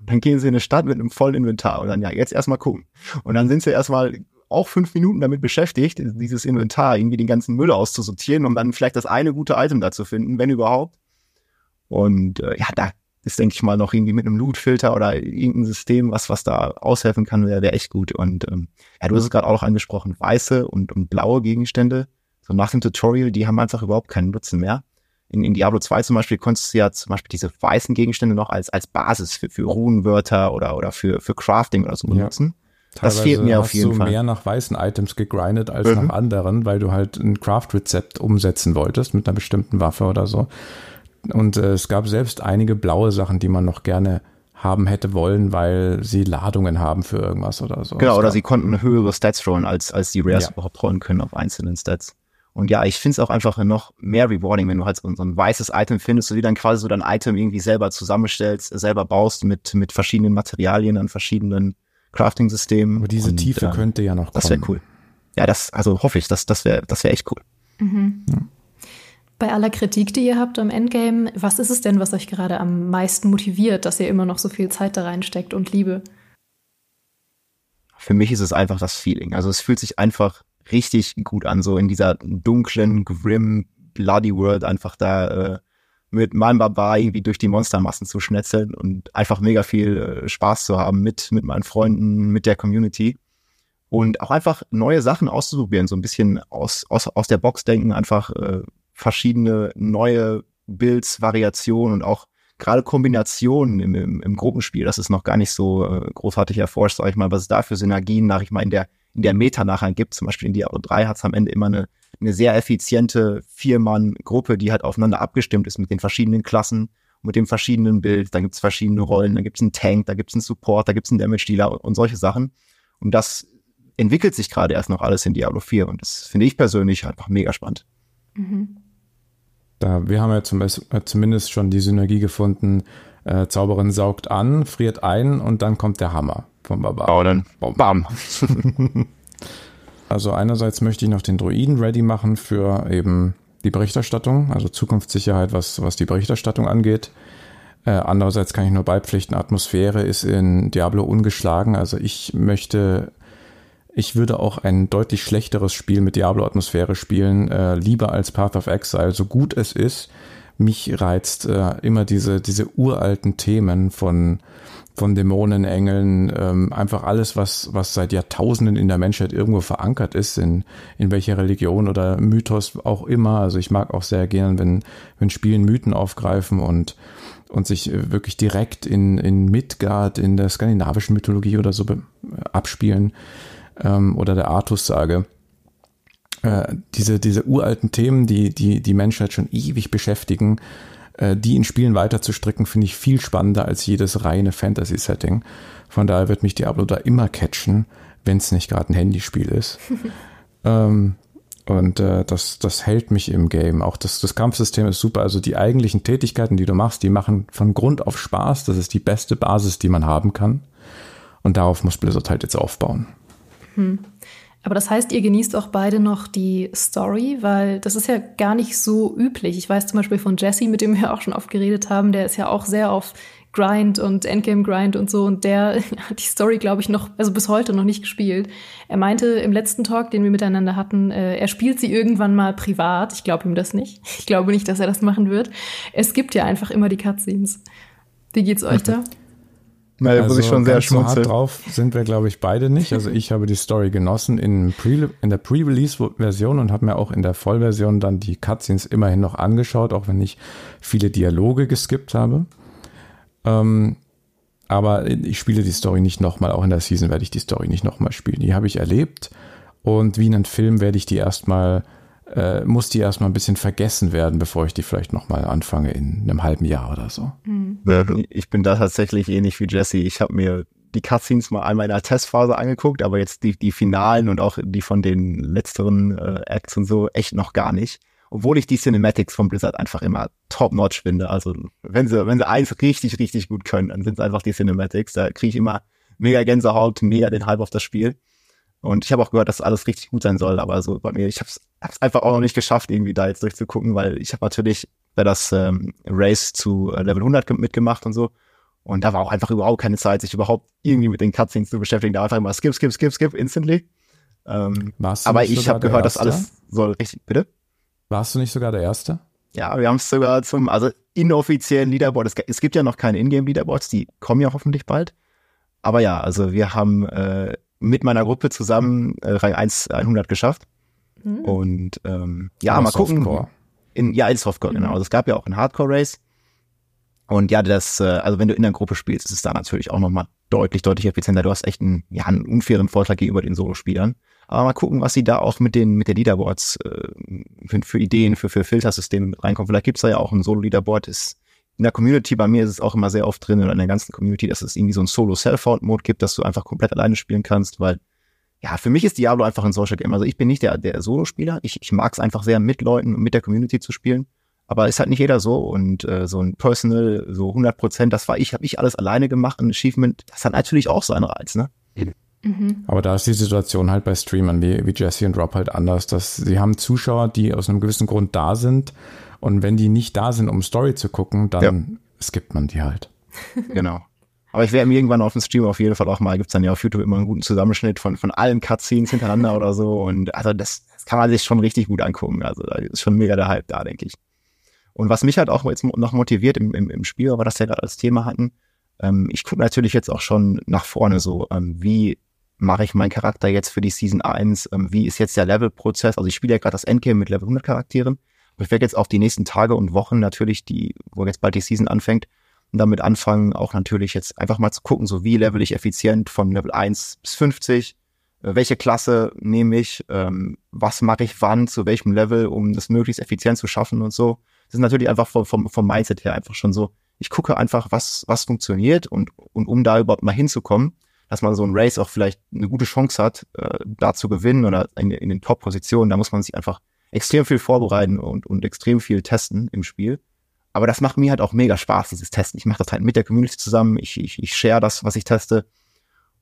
Speaker 2: Und dann gehen sie in eine Stadt mit einem vollen Inventar. Und dann, ja, jetzt erstmal gucken. Und dann sind sie erstmal auch fünf Minuten damit beschäftigt, dieses Inventar, irgendwie den ganzen Müll auszusortieren, um dann vielleicht das eine gute Item da zu finden, wenn überhaupt. Und äh, ja, da ist, denke ich mal, noch irgendwie mit einem Loot-Filter oder irgendein System, was, was da aushelfen kann, wäre wär echt gut. Und ähm, ja, du hast es gerade auch noch angesprochen, weiße und, und blaue Gegenstände, so nach dem Tutorial, die haben einfach überhaupt keinen Nutzen mehr. In, in Diablo 2 zum Beispiel konntest du ja zum Beispiel diese weißen Gegenstände noch als, als Basis für, für Runenwörter oder, oder für, für Crafting oder so
Speaker 3: Ja.
Speaker 2: benutzen.
Speaker 3: Teilweise
Speaker 2: Das fehlt mir auf
Speaker 3: hast
Speaker 2: jeden
Speaker 3: du
Speaker 2: Fall.
Speaker 3: mehr nach weißen Items gegrindet als
Speaker 2: Mhm.
Speaker 3: nach anderen, weil du halt ein Craft-Rezept umsetzen wolltest mit einer bestimmten Waffe oder so. Und äh, es gab selbst einige blaue Sachen, die man noch gerne haben hätte wollen, weil sie Ladungen haben für irgendwas oder so.
Speaker 2: Genau, oder sie konnten höhere Stats rollen, als, als die Rares
Speaker 3: Ja.
Speaker 2: überhaupt rollen können auf einzelnen Stats. Und ja, ich finde es auch einfach noch mehr rewarding, wenn du halt so, so ein weißes Item findest, du dir dann quasi so dein Item irgendwie selber zusammenstellst, selber baust mit, mit verschiedenen Materialien an verschiedenen Crafting-Systemen.
Speaker 3: Aber diese
Speaker 2: Und,
Speaker 3: Tiefe
Speaker 2: äh,
Speaker 3: könnte ja noch
Speaker 2: Das wäre
Speaker 3: kommen.
Speaker 2: cool. Ja, das, also hoffe ich, das, das wäre, das wäre echt cool.
Speaker 1: Bei aller Kritik, die ihr habt am Endgame, was ist es denn, was euch gerade am meisten motiviert, dass ihr immer noch so viel Zeit da reinsteckt und Liebe?
Speaker 2: Für mich ist es einfach das Feeling. Also es fühlt sich einfach richtig gut an, so in dieser dunklen, grim, bloody world einfach da äh, mit meinem Barbar irgendwie durch die Monstermassen zu schnetzeln und einfach mega viel äh, Spaß zu haben mit, mit meinen Freunden, mit der Community. Und auch einfach neue Sachen auszuprobieren, so ein bisschen aus, aus, aus der Box denken, einfach äh, verschiedene neue Builds, Variationen und auch gerade Kombinationen im, im, im Gruppenspiel. Das ist noch gar nicht so äh, großartig erforscht, sag ich mal, was es da für Synergien nach ich mal in der in der Meta nachher gibt. Zum Beispiel in Diablo 3 hat es am Ende immer eine, eine sehr effiziente Vier-Mann-Gruppe, die halt aufeinander abgestimmt ist mit den verschiedenen Klassen, mit dem verschiedenen Bild. Da gibt es verschiedene Rollen, da gibt es einen Tank, da gibt es einen Support, da gibt es einen Damage-Dealer und, und solche Sachen. Und das entwickelt sich gerade erst noch alles in Diablo 4 und das finde ich persönlich einfach mega spannend.
Speaker 3: Mhm. Da, wir haben ja zum Beispiel, äh, zumindest schon die Synergie gefunden, äh, Zauberin saugt an, friert ein und dann kommt der Hammer vom Barbar.
Speaker 2: Oh, dann bam.
Speaker 3: also einerseits möchte ich noch den Druiden ready machen für eben die Berichterstattung, also Zukunftssicherheit, was, was die Berichterstattung angeht. Äh, andererseits kann ich nur beipflichten, Atmosphäre ist in Diablo ungeschlagen. Also ich möchte, ich würde auch ein deutlich schlechteres Spiel mit Diablo-Atmosphäre spielen, äh, lieber als Path of Exile, so gut es ist. Mich reizt äh, immer diese, diese uralten Themen von, von Dämonen, Engeln, ähm, einfach alles, was, was seit Jahrtausenden in der Menschheit irgendwo verankert ist, in, in welcher Religion oder Mythos auch immer. Also ich mag auch sehr gern, wenn, wenn Spielen Mythen aufgreifen und und sich äh, wirklich direkt in, in Midgard, in der skandinavischen Mythologie oder so abspielen ähm, oder der Artus-Sage. Äh, diese, diese uralten Themen, die, die die Menschheit schon ewig beschäftigen, äh, die in Spielen weiterzustricken, finde ich viel spannender als jedes reine Fantasy-Setting. Von daher wird mich Diablo da immer catchen, wenn es nicht gerade ein Handyspiel ist. ähm, und äh, das, das hält mich im Game. Auch das, das Kampfsystem ist super. Also die eigentlichen Tätigkeiten, die du machst, die machen von Grund auf Spaß. Das ist die beste Basis, die man haben kann. Und darauf muss Blizzard halt jetzt aufbauen.
Speaker 1: Hm. Aber das heißt, ihr genießt auch beide noch die Story, weil das ist ja gar nicht so üblich. Ich weiß zum Beispiel von Jesse, mit dem wir auch schon oft geredet haben, der ist ja auch sehr auf Grind und Endgame Grind und so. Und der hat die Story, glaube ich, noch, also bis heute noch nicht gespielt. Er meinte im letzten Talk, den wir miteinander hatten, äh, er spielt sie irgendwann mal privat. Ich glaube ihm das nicht. Ich glaube nicht, dass er das machen wird. Es gibt ja einfach immer die Cutscenes. Wie geht's euch da?
Speaker 3: Na, da also muss ich schon sehr schmunzeln. So drauf sind wir, glaube ich, beide nicht. Also ich habe die Story genossen in, Pre in der Pre-Release-Version und habe mir auch in der Vollversion dann die Cutscenes immerhin noch angeschaut, auch wenn ich viele Dialoge geskippt habe. Ähm, aber ich spiele die Story nicht nochmal, auch in der Season werde ich die Story nicht nochmal spielen. Die habe ich erlebt und wie in einem Film werde ich die erstmal, äh, muss die erstmal ein bisschen vergessen werden, bevor ich die vielleicht nochmal anfange in einem halben Jahr oder so.
Speaker 2: Mhm. Ich bin da tatsächlich ähnlich wie Jesse. Ich habe mir die Cutscenes mal einmal in der Testphase angeguckt, aber jetzt die, die Finalen und auch die von den letzteren äh, Acts und so echt noch gar nicht obwohl ich die Cinematics von Blizzard einfach immer top-notch finde. Also wenn sie, wenn sie eins richtig, richtig gut können, dann sind es einfach die Cinematics. Da kriege ich immer mega Gänsehaut, mega den Hype auf das Spiel. Und ich habe auch gehört, dass alles richtig gut sein soll, aber so bei mir, ich habe es einfach auch noch nicht geschafft, irgendwie da jetzt durchzugucken, weil ich habe natürlich bei das ähm, Race zu äh, Level 100 mitgemacht und so. Und da war auch einfach überhaupt keine Zeit, sich überhaupt irgendwie mit den Cutscenes zu beschäftigen. Da einfach immer skip, skip, skip, skip, instantly. Ähm, aber ich habe gehört, dass alles soll richtig, bitte?
Speaker 3: Warst du nicht sogar der Erste?
Speaker 2: Ja, wir haben es sogar zum, also inoffiziellen Leaderboard. Es, es gibt ja noch keine Ingame-Leaderboards, die kommen ja hoffentlich bald. Aber ja, also wir haben äh, mit meiner Gruppe zusammen äh, Rang 1 100 geschafft. Mhm. Und ähm, ja, Aber mal gucken. Softcore. In, ja, in Softcore, genau. mhm. genau. Also es gab ja auch ein Hardcore-Race. Und ja, das, äh, also wenn du in der Gruppe spielst, ist es da natürlich auch nochmal deutlich, deutlich effizienter. Du hast echt einen, ja, einen unfairen Vorteil gegenüber den Solo-Spielern. Aber mal gucken, was sie da auch mit den, mit den Leaderboards äh, für, für Ideen, für, für Filtersysteme reinkommen. Vielleicht gibt's da ja auch ein Solo-Leaderboard. Ist in der Community, bei mir ist es auch immer sehr oft drin oder in der ganzen Community, dass es irgendwie so ein Solo-Self-Out-Mode gibt, dass du einfach komplett alleine spielen kannst, weil ja, für mich ist Diablo einfach ein Social Game. Also ich bin nicht der, der Solo-Spieler. Ich, ich mag es einfach sehr, mit Leuten und mit der Community zu spielen. Aber ist halt nicht jeder so und äh, so ein Personal, so 100 Prozent, das war ich, habe ich alles alleine gemacht. Ein Achievement, das hat natürlich auch seinen Reiz, ne?
Speaker 3: Mhm. Aber da ist die Situation halt bei Streamern wie, wie Jesse und Rob halt anders, dass sie haben Zuschauer, die aus einem gewissen Grund da sind und wenn die nicht da sind, um Story zu gucken, dann ja. skippt man die halt.
Speaker 2: Genau. Aber ich werde mir irgendwann auf dem Stream auf jeden Fall auch mal, gibt's dann ja auf YouTube immer einen guten Zusammenschnitt von, von allen Cutscenes hintereinander oder so. Und also das, das kann man sich schon richtig gut angucken. Also da ist schon mega der Hype da, denke ich. Und was mich halt auch jetzt noch motiviert im, im, im Spiel, weil wir das ja gerade als Thema hatten, ähm, ich gucke natürlich jetzt auch schon nach vorne so, ähm, wie mache ich meinen Charakter jetzt für die Season 1? Ähm, wie ist jetzt der Levelprozess? Also ich spiele ja gerade das Endgame mit Level 100 Charakteren. Ich werde jetzt auf die nächsten Tage und Wochen natürlich, die, wo jetzt bald die Season anfängt, und damit anfangen, auch natürlich jetzt einfach mal zu gucken, so wie level ich effizient von Level 1 bis 50, äh, welche Klasse nehme ich, ähm, was mache ich wann, zu welchem Level, um das möglichst effizient zu schaffen und so. Das ist natürlich einfach vom, vom, vom Mindset her einfach schon so, ich gucke einfach, was, was funktioniert und, und um da überhaupt mal hinzukommen, dass man so ein Race auch vielleicht eine gute Chance hat, äh, da zu gewinnen oder in, in den Top-Positionen. Da muss man sich einfach extrem viel vorbereiten und, und extrem viel testen im Spiel. Aber das macht mir halt auch mega Spaß, dieses Testen. Ich mache das halt mit der Community zusammen. Ich, ich, ich share das, was ich teste.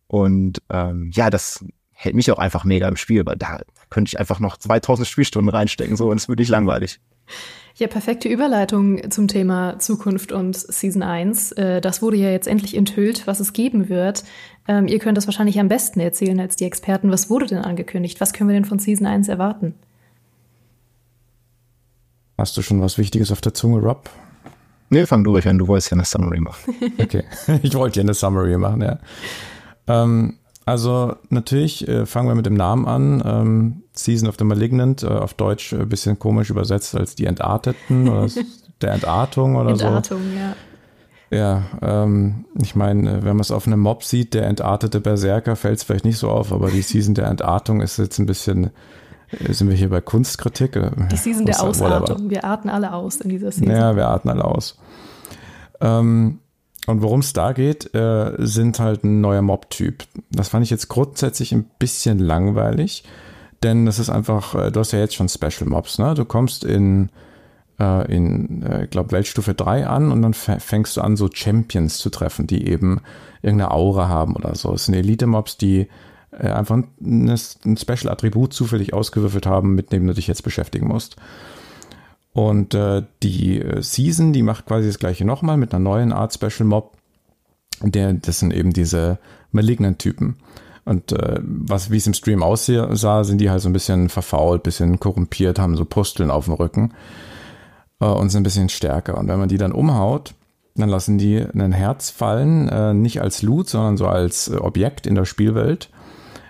Speaker 2: Und ähm, ja, das hält mich auch einfach mega im Spiel, weil da, könnte ich einfach noch 2000 Spielstunden reinstecken, so und es würde nicht langweilig.
Speaker 1: Ja, perfekte Überleitung zum Thema Zukunft und Season 1. Äh, das wurde ja jetzt endlich enthüllt, was es geben wird. Ähm, ihr könnt das wahrscheinlich am besten erzählen als die Experten. Was wurde denn angekündigt? Was können wir denn von Season 1 erwarten?
Speaker 3: Hast du schon was Wichtiges auf der Zunge, Rob?
Speaker 2: Nee, fang du ruhig an, du wolltest ja eine Summary machen.
Speaker 3: okay, ich wollte ja eine Summary machen, ja. Ähm, also natürlich äh, fangen wir mit dem Namen an. Ähm, Season of the Malignant, äh, auf Deutsch ein äh, bisschen komisch übersetzt als die Entarteten oder der Entartung oder
Speaker 1: Entartung,
Speaker 3: so.
Speaker 1: ja.
Speaker 3: Ja, ähm, ich meine, wenn man es auf einem Mob sieht, der entartete Berserker, fällt es vielleicht nicht so auf, aber die Season der Entartung ist jetzt ein bisschen, äh, sind wir hier bei Kunstkritik?
Speaker 1: Die Season der Ausartung, wir arten alle aus in dieser Season.
Speaker 3: Ja, wir arten alle aus. Ähm, und worum es da geht, äh, sind halt ein neuer Mob-Typ. Das fand ich jetzt grundsätzlich ein bisschen langweilig, denn das ist einfach, äh, du hast ja jetzt schon Special Mobs, ne? Du kommst in, äh, in äh, ich glaube, Weltstufe 3 an und dann fängst du an, so Champions zu treffen, die eben irgendeine Aura haben oder so. Es sind Elite-Mobs, die äh, einfach ein, ein Special-Attribut zufällig ausgewürfelt haben, mit dem du dich jetzt beschäftigen musst. Und äh, die äh, Season, die macht quasi das gleiche nochmal mit einer neuen Art Special Mob. Das sind eben diese malignen Typen. Und äh, was, wie es im Stream aussah, sind die halt so ein bisschen verfault, bisschen korrumpiert, haben so Pusteln auf dem Rücken äh, und sind ein bisschen stärker. Und wenn man die dann umhaut, dann lassen die ein Herz fallen, äh, nicht als Loot, sondern so als äh, Objekt in der Spielwelt,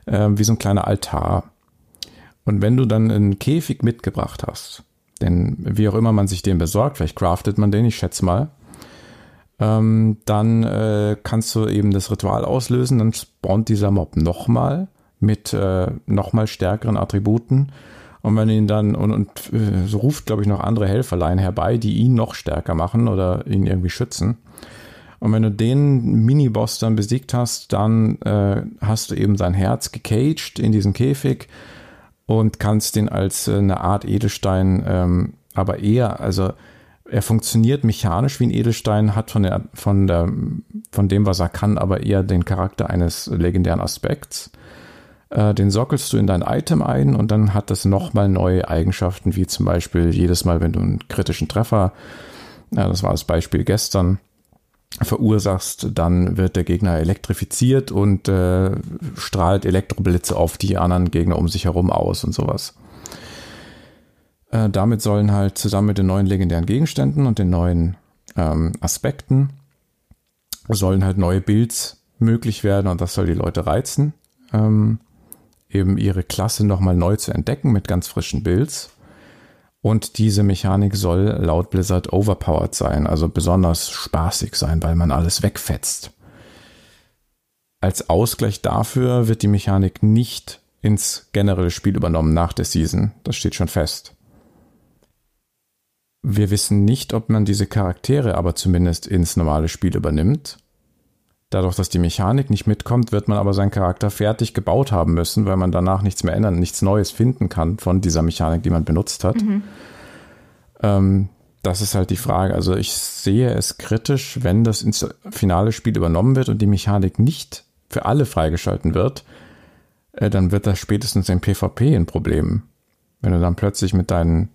Speaker 3: äh, wie so ein kleiner Altar. Und wenn du dann einen Käfig mitgebracht hast, denn wie auch immer man sich den besorgt, vielleicht craftet man den, ich schätze mal, ähm, dann äh, kannst du eben das Ritual auslösen, dann spawnt dieser Mob nochmal mit äh, nochmal stärkeren Attributen. Und wenn ihn dann und, und äh, so ruft, glaube ich, noch andere Helferlein herbei, die ihn noch stärker machen oder ihn irgendwie schützen. Und wenn du den Miniboss dann besiegt hast, dann äh, hast du eben sein Herz gecaged in diesen Käfig und kannst den als äh, eine Art Edelstein, ähm, aber eher, also er funktioniert mechanisch wie ein Edelstein, hat von, der, von, der, von dem, was er kann, aber eher den Charakter eines legendären Aspekts. Äh, den sockelst du in dein Item ein und dann hat das nochmal neue Eigenschaften, wie zum Beispiel jedes Mal, wenn du einen kritischen Treffer, ja, das war das Beispiel gestern, verursachst, dann wird der Gegner elektrifiziert und äh, strahlt Elektroblitze auf die anderen Gegner um sich herum aus und sowas. Äh, damit sollen halt zusammen mit den neuen legendären Gegenständen und den neuen ähm, Aspekten sollen halt neue Builds möglich werden und das soll die Leute reizen, ähm, eben ihre Klasse nochmal neu zu entdecken mit ganz frischen Builds. Und diese Mechanik soll laut Blizzard overpowered sein, also besonders spaßig sein, weil man alles wegfetzt. Als Ausgleich dafür wird die Mechanik nicht ins generelle Spiel übernommen nach der Season. Das steht schon fest. Wir wissen nicht, ob man diese Charaktere aber zumindest ins normale Spiel übernimmt. Dadurch, dass die Mechanik nicht mitkommt, wird man aber seinen Charakter fertig gebaut haben müssen, weil man danach nichts mehr ändern, nichts Neues finden kann von dieser Mechanik, die man benutzt hat. Mhm. Ähm, das ist halt die Frage. Also ich sehe es kritisch, wenn das ins finale Spiel übernommen wird und die Mechanik nicht für alle freigeschalten wird, äh, dann wird das spätestens im PvP ein Problem. Wenn du dann plötzlich mit deinen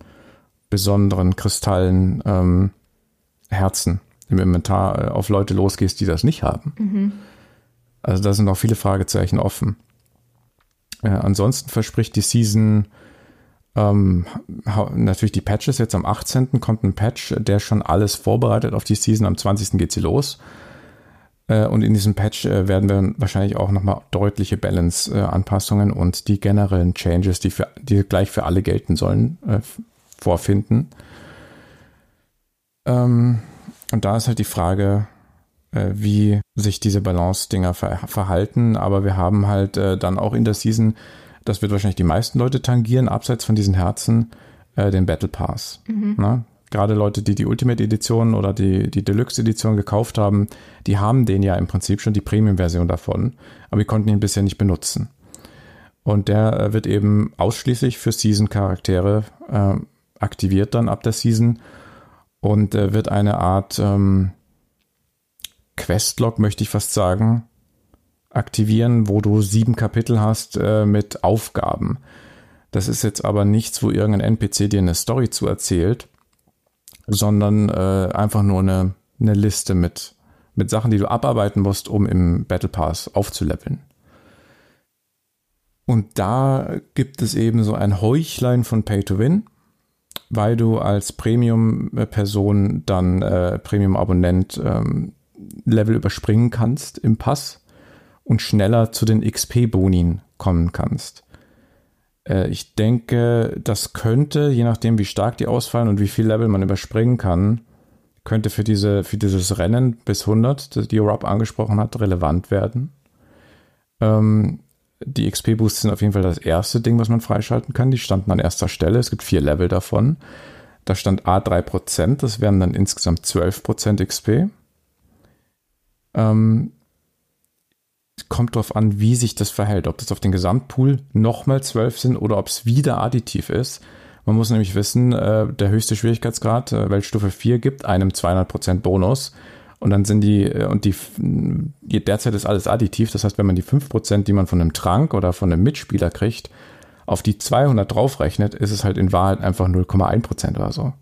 Speaker 3: besonderen Kristallen ähm, Herzen im Inventar äh, auf Leute losgehst, die das nicht haben. Mhm. Also da sind noch viele Fragezeichen offen. Äh, ansonsten verspricht die Season ähm, natürlich die Patches. Jetzt am 18. kommt ein Patch, der schon alles vorbereitet auf die Season. Am 20. geht sie los. Äh, und in diesem Patch äh, werden wir wahrscheinlich auch nochmal deutliche Balance-Anpassungen und die generellen Changes, die, für, die gleich für alle gelten sollen, vorfinden. Ähm, und da ist halt die Frage, äh, wie sich diese Balance-Dinger ver verhalten. Aber wir haben halt äh, dann auch in der Season, das wird wahrscheinlich die meisten Leute tangieren, abseits von diesen Herzen, äh, den Battle Pass. Mhm. Ne? Gerade Leute, die die Ultimate Edition oder die, die Deluxe Edition gekauft haben, die haben den ja im Prinzip schon die Premium-Version davon, aber die konnten ihn bisher nicht benutzen. Und der wird eben ausschließlich für Season-Charaktere äh, aktiviert dann ab der Season und äh, wird eine Art ähm, Questlog, möchte ich fast sagen, aktivieren, wo du sieben Kapitel hast äh, mit Aufgaben. Das ist jetzt aber nichts, wo irgendein NPC dir eine Story zu erzählt, sondern äh, einfach nur eine, eine Liste mit, mit Sachen, die du abarbeiten musst, um im Battle Pass aufzuleveln. Und da gibt es eben so ein Heuchlein von Pay to Win, weil du als Premium-Person dann äh, Premium-Abonnent ähm, Level überspringen kannst im Pass und schneller zu den XP-Bonien kommen kannst. Äh, ich denke, das könnte, je nachdem, wie stark die ausfallen und wie viel Level man überspringen kann, könnte für, diese, für dieses Rennen bis 100, die Rob angesprochen hat, relevant werden. Ähm, die XP-Boosts sind auf jeden Fall das erste Ding, was man freischalten kann. Die standen an erster Stelle. Es gibt vier Level davon. Da stand A 3%, das wären dann insgesamt 12% XP. Ähm, kommt darauf an, wie sich das verhält. Ob das auf den Gesamtpool nochmal 12 sind oder ob es wieder additiv ist. Man muss nämlich wissen, äh, der höchste Schwierigkeitsgrad, äh, Weltstufe 4, gibt einem 200% Bonus. Und dann sind die, äh, und die, derzeit ist alles additiv. Das heißt, wenn man die 5%, die man von einem Trank oder von einem Mitspieler kriegt, auf die 200 draufrechnet, ist es halt in Wahrheit einfach 0,1% oder so.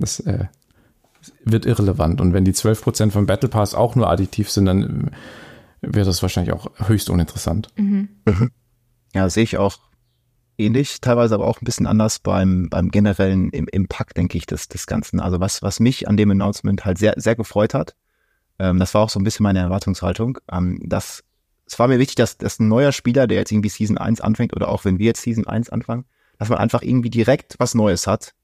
Speaker 3: Das äh, wird irrelevant. Und wenn die 12% vom Battle Pass auch nur additiv sind, dann wäre das wahrscheinlich auch höchst uninteressant. Mhm.
Speaker 2: mhm. Ja, sehe ich auch ähnlich, teilweise aber auch ein bisschen anders beim, beim generellen Impact, denke ich, des, des Ganzen. Also was, was mich an dem Announcement halt sehr, sehr gefreut hat, ähm, das war auch so ein bisschen meine Erwartungshaltung, ähm, dass es war mir wichtig, dass, dass ein neuer Spieler, der jetzt irgendwie Season 1 anfängt oder auch wenn wir jetzt Season 1 anfangen, dass man einfach irgendwie direkt was Neues hat.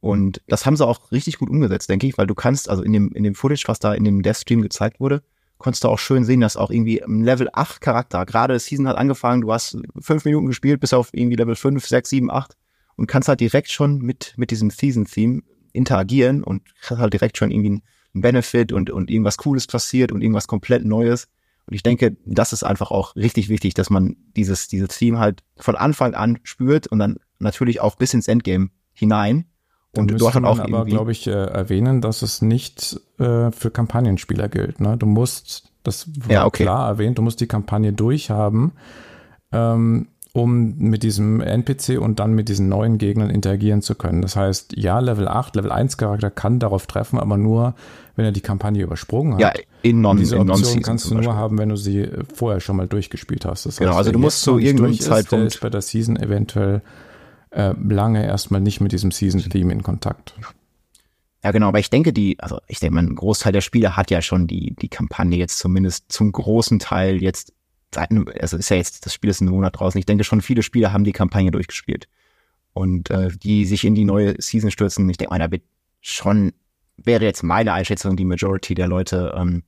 Speaker 2: Und das haben sie auch richtig gut umgesetzt, denke ich, weil du kannst, also in dem, in dem Footage, was da in dem Death Stream gezeigt wurde, konntest du auch schön sehen, dass auch irgendwie im Level 8 Charakter, gerade Season hat angefangen, du hast fünf Minuten gespielt, bis auf irgendwie Level 5, 6, 7, 8 und kannst halt direkt schon mit, mit diesem Season-Theme interagieren und hast halt direkt schon irgendwie einen Benefit und, und irgendwas Cooles passiert und irgendwas komplett Neues. Und ich denke, das ist einfach auch richtig wichtig, dass man dieses, dieses Theme halt von Anfang an spürt und dann natürlich auch bis ins Endgame hinein.
Speaker 3: Und dort hat auch aber, glaube ich, äh, erwähnen, dass es nicht äh, für Kampagnenspieler gilt. Ne? Du musst, das war ja, okay. klar erwähnt, du musst die Kampagne durchhaben, ähm, um mit diesem NPC und dann mit diesen neuen Gegnern interagieren zu können. Das heißt, ja, Level 8, Level 1 Charakter kann darauf treffen, aber nur, wenn er die Kampagne übersprungen hat.
Speaker 2: Ja, in non
Speaker 3: Diese Option in kannst du nur haben, wenn du sie vorher schon mal durchgespielt hast.
Speaker 2: Das genau, heißt, also du musst zu irgendeinem Zeitpunkt
Speaker 3: ist, bei der Season eventuell äh, lange erstmal nicht mit diesem Season-Theme in Kontakt.
Speaker 2: Ja, genau, aber ich denke, die, also ich denke, ein Großteil der Spieler hat ja schon die, die Kampagne jetzt zumindest zum großen Teil jetzt, also ist ja jetzt, das Spiel ist einen Monat draußen. Ich denke schon, viele Spieler haben die Kampagne durchgespielt. Und äh, die sich in die neue Season stürzen, ich denke mal, da wird schon, wäre jetzt meine Einschätzung, die Majority der Leute ähm,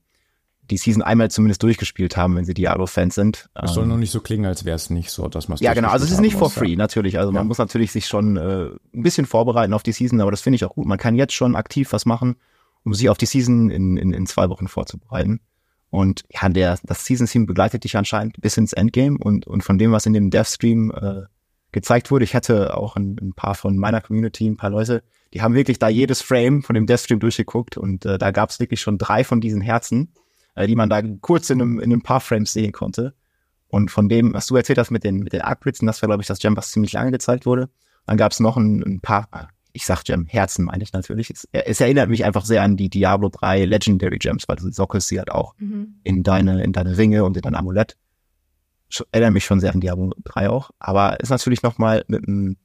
Speaker 2: die Season einmal zumindest durchgespielt haben, wenn sie Diablo-Fans sind.
Speaker 3: Es soll ähm, noch nicht so klingen, als wäre es nicht so, dass man
Speaker 2: Ja, genau. Also es ist nicht for free, ja. natürlich. Also man muss natürlich sich schon äh, ein bisschen vorbereiten auf die Season, aber das finde ich auch gut. Man kann jetzt schon aktiv was machen, um sich auf die Season in, in, in zwei Wochen vorzubereiten. Und ja, der, das Season-Team begleitet dich anscheinend bis ins Endgame und, und von dem, was in dem Dev-Stream äh, gezeigt wurde, ich hatte auch ein, ein, paar von meiner Community, ein paar Leute, die haben wirklich da jedes Frame von dem Dev-Stream durchgeguckt und äh, da gab es wirklich schon drei von diesen Herzen äh, die man da kurz in einem, in einem paar Frames sehen konnte. Und von dem, was du erzählt hast mit den, mit den Upgrades, das war, glaube ich, das Gem, was ziemlich lange gezeigt wurde. Dann gab es noch ein, ein paar, ich sag Gem, Herzen meine ich natürlich. Es, es, erinnert mich einfach sehr an die Diablo 3 Legendary Gems, weil du sockelst sie halt auch mhm. in deine, in deine Ringe und in dein Amulett. Erinnert mich schon sehr an Diablo 3 auch. Aber ist natürlich nochmal mit, einem,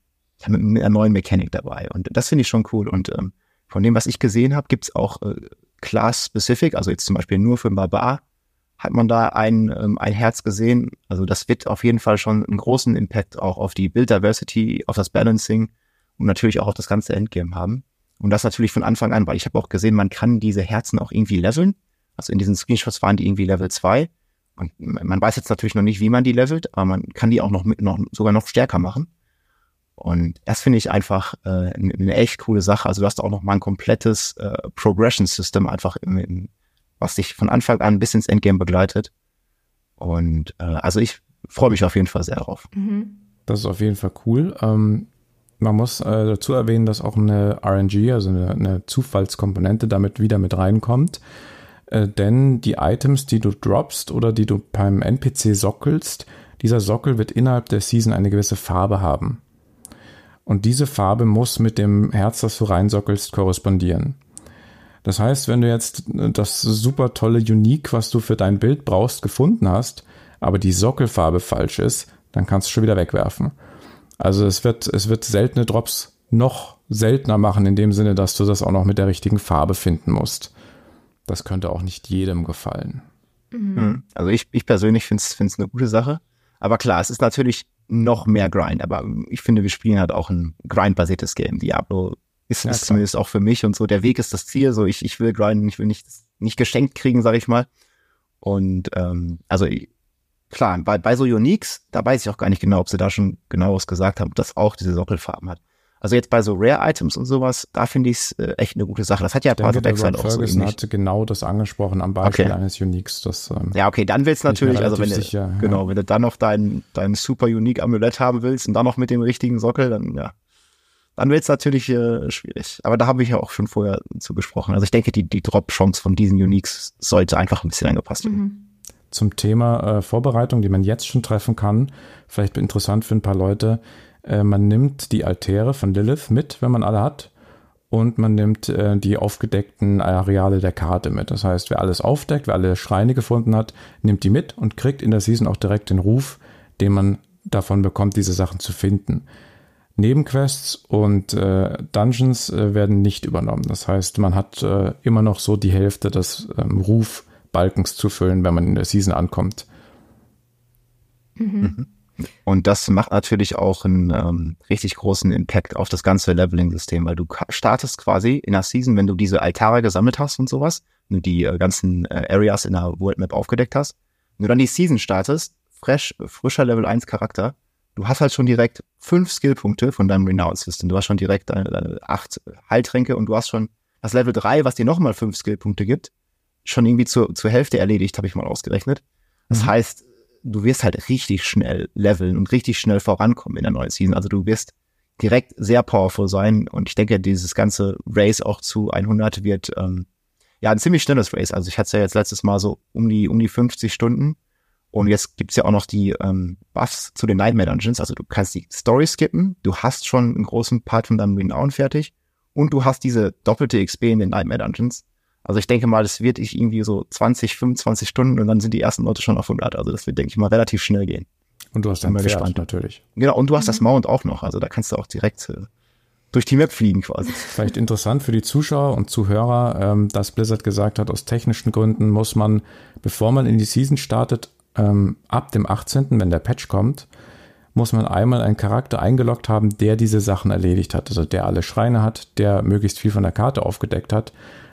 Speaker 2: mit, einer neuen Mechanik dabei. Und das finde ich schon cool. Und ähm, von dem, was ich gesehen habe, gibt's auch äh, Class-specific, also jetzt zum Beispiel nur für Barbar, hat man da ein, ähm, ein Herz gesehen. Also das wird auf jeden Fall schon einen großen Impact auch auf die Build Diversity, auf das Balancing und natürlich auch auf das ganze Endgame haben. Und das natürlich von Anfang an, weil ich habe auch gesehen, man kann diese Herzen auch irgendwie leveln. Also in diesen Screenshots waren die irgendwie Level 2. Und man weiß jetzt natürlich noch nicht, wie man die levelt, aber man kann die auch noch mit noch sogar noch stärker machen. Und das finde ich einfach äh, eine, echt coole Sache. Also du hast auch noch mal ein komplettes äh, Progression-System einfach, im, im, was dich von Anfang an bis ins Endgame begleitet. Und äh, also ich freue mich auf jeden Fall sehr drauf.
Speaker 3: Mhm. Das ist auf jeden Fall cool. Ähm, man muss äh, dazu erwähnen, dass auch eine RNG, also eine, eine Zufallskomponente, damit wieder mit reinkommt. Äh, denn die Items, die du droppst oder die du beim NPC sockelst, dieser Sockel wird innerhalb der Season eine gewisse Farbe haben. Und diese Farbe muss mit dem Herz, das du reinsockelst, korrespondieren. Das heißt, wenn du jetzt das super tolle Unique, was du für dein Bild brauchst, gefunden hast, aber die Sockelfarbe falsch ist, dann kannst du schon wieder wegwerfen. Also es wird, es wird seltene Drops noch seltener machen, in dem Sinne, dass du das auch noch mit der richtigen Farbe finden musst. Das könnte auch nicht jedem gefallen.
Speaker 2: Mhm. Also ich, ich persönlich finde es eine gute Sache. Aber klar, es ist natürlich noch mehr Grind. Aber ich finde, wir spielen halt auch ein Grind-basiertes Game. Diablo ist ja, zumindest auch für mich und so. Der Weg ist das Ziel. So, ich, ich will grinden, ich will nicht, nicht geschenkt kriegen, sag ich mal. Und ähm, also klar, bei, bei so Uniques, da weiß ich auch gar nicht genau, ob sie da schon genaueres gesagt haben, dass auch diese Sockelfarben hat. Also jetzt bei so Rare-Items und sowas, da finde ich es äh, echt eine gute Sache. Das hat ja
Speaker 3: Path of Exile auch so ähnlich. hatte genau das angesprochen am Beispiel okay. eines Uniques. Das,
Speaker 2: ähm, ja, okay, dann willst du natürlich, also wenn
Speaker 3: sicher,
Speaker 2: du, genau, wenn du dann noch dein, dein super unique Amulett haben willst und dann noch mit dem richtigen Sockel, dann ja, dann wird es natürlich äh, schwierig. Aber da habe ich ja auch schon vorher zu gesprochen. Also ich denke, die, die Drop-Chance von diesen Uniques sollte einfach ein bisschen angepasst werden. Mhm.
Speaker 3: Zum Thema äh, Vorbereitung, die man jetzt schon treffen kann, vielleicht interessant für ein paar Leute. Äh, man nimmt die Altäre von Lilith mit, wenn man alle hat. Und man nimmt äh, die aufgedeckten Areale der Karte mit. Das heißt, wer alles aufdeckt, wer alle Schreine gefunden hat, nimmt die mit und kriegt in der Season auch direkt den Ruf, den man davon bekommt, diese Sachen zu finden. Nebenquests und äh, Dungeons äh, werden nicht übernommen. Das heißt, man hat äh, immer noch so die Hälfte des ähm, Rufbalkens zu füllen, wenn man in der Season ankommt.
Speaker 2: Mhm. Und das macht natürlich auch einen ähm, richtig großen Impact auf das ganze Leveling-System, weil du startest quasi in der Season, wenn du diese Altare gesammelt hast und sowas, wenn die äh, ganzen äh, Areas in der World Map aufgedeckt hast, wenn du dann die Season startest, fresh, frischer Level 1 Charakter, du hast halt schon direkt fünf Skillpunkte von deinem Renown-System. Du hast schon direkt deine, deine acht Heiltränke und du hast schon das Level drei, was dir nochmal fünf Skillpunkte gibt, schon irgendwie zur, zur Hälfte erledigt, habe ich mal ausgerechnet. Das mhm. heißt, du wirst halt richtig schnell leveln und richtig schnell vorankommen in der neuen Season. Also du wirst direkt sehr powerful sein und ich denke, dieses ganze Race auch zu 100 wird ähm, ja ein ziemlich schnelles Race. Also ich hatte es ja jetzt letztes Mal so um die um die 50 Stunden und jetzt gibt's ja auch noch die ähm, Buffs zu den Nightmare Dungeons. Also du kannst die Story skippen, du hast schon einen großen Part von deinem Renown fertig und du hast diese doppelte XP in den Nightmare Dungeons. Also ich denke mal, das wird ich irgendwie so 20, 25 Stunden und dann sind die ersten Leute schon auf 100. Also das wird, denke ich mal, relativ schnell gehen.
Speaker 3: Und du hast dann Pferd gespannt. natürlich.
Speaker 2: Genau, und du hast das Mount auch noch. Also da kannst du auch direkt äh, durch die Map fliegen quasi.
Speaker 3: Vielleicht interessant für die Zuschauer und Zuhörer, ähm, dass Blizzard gesagt hat, aus technischen Gründen muss man, bevor man in die Season startet, ähm, ab dem 18., wenn der Patch kommt, muss man einmal einen Charakter eingeloggt haben, der diese Sachen erledigt hat. Also der alle Schreine hat, der möglichst viel von der Karte aufgedeckt hat,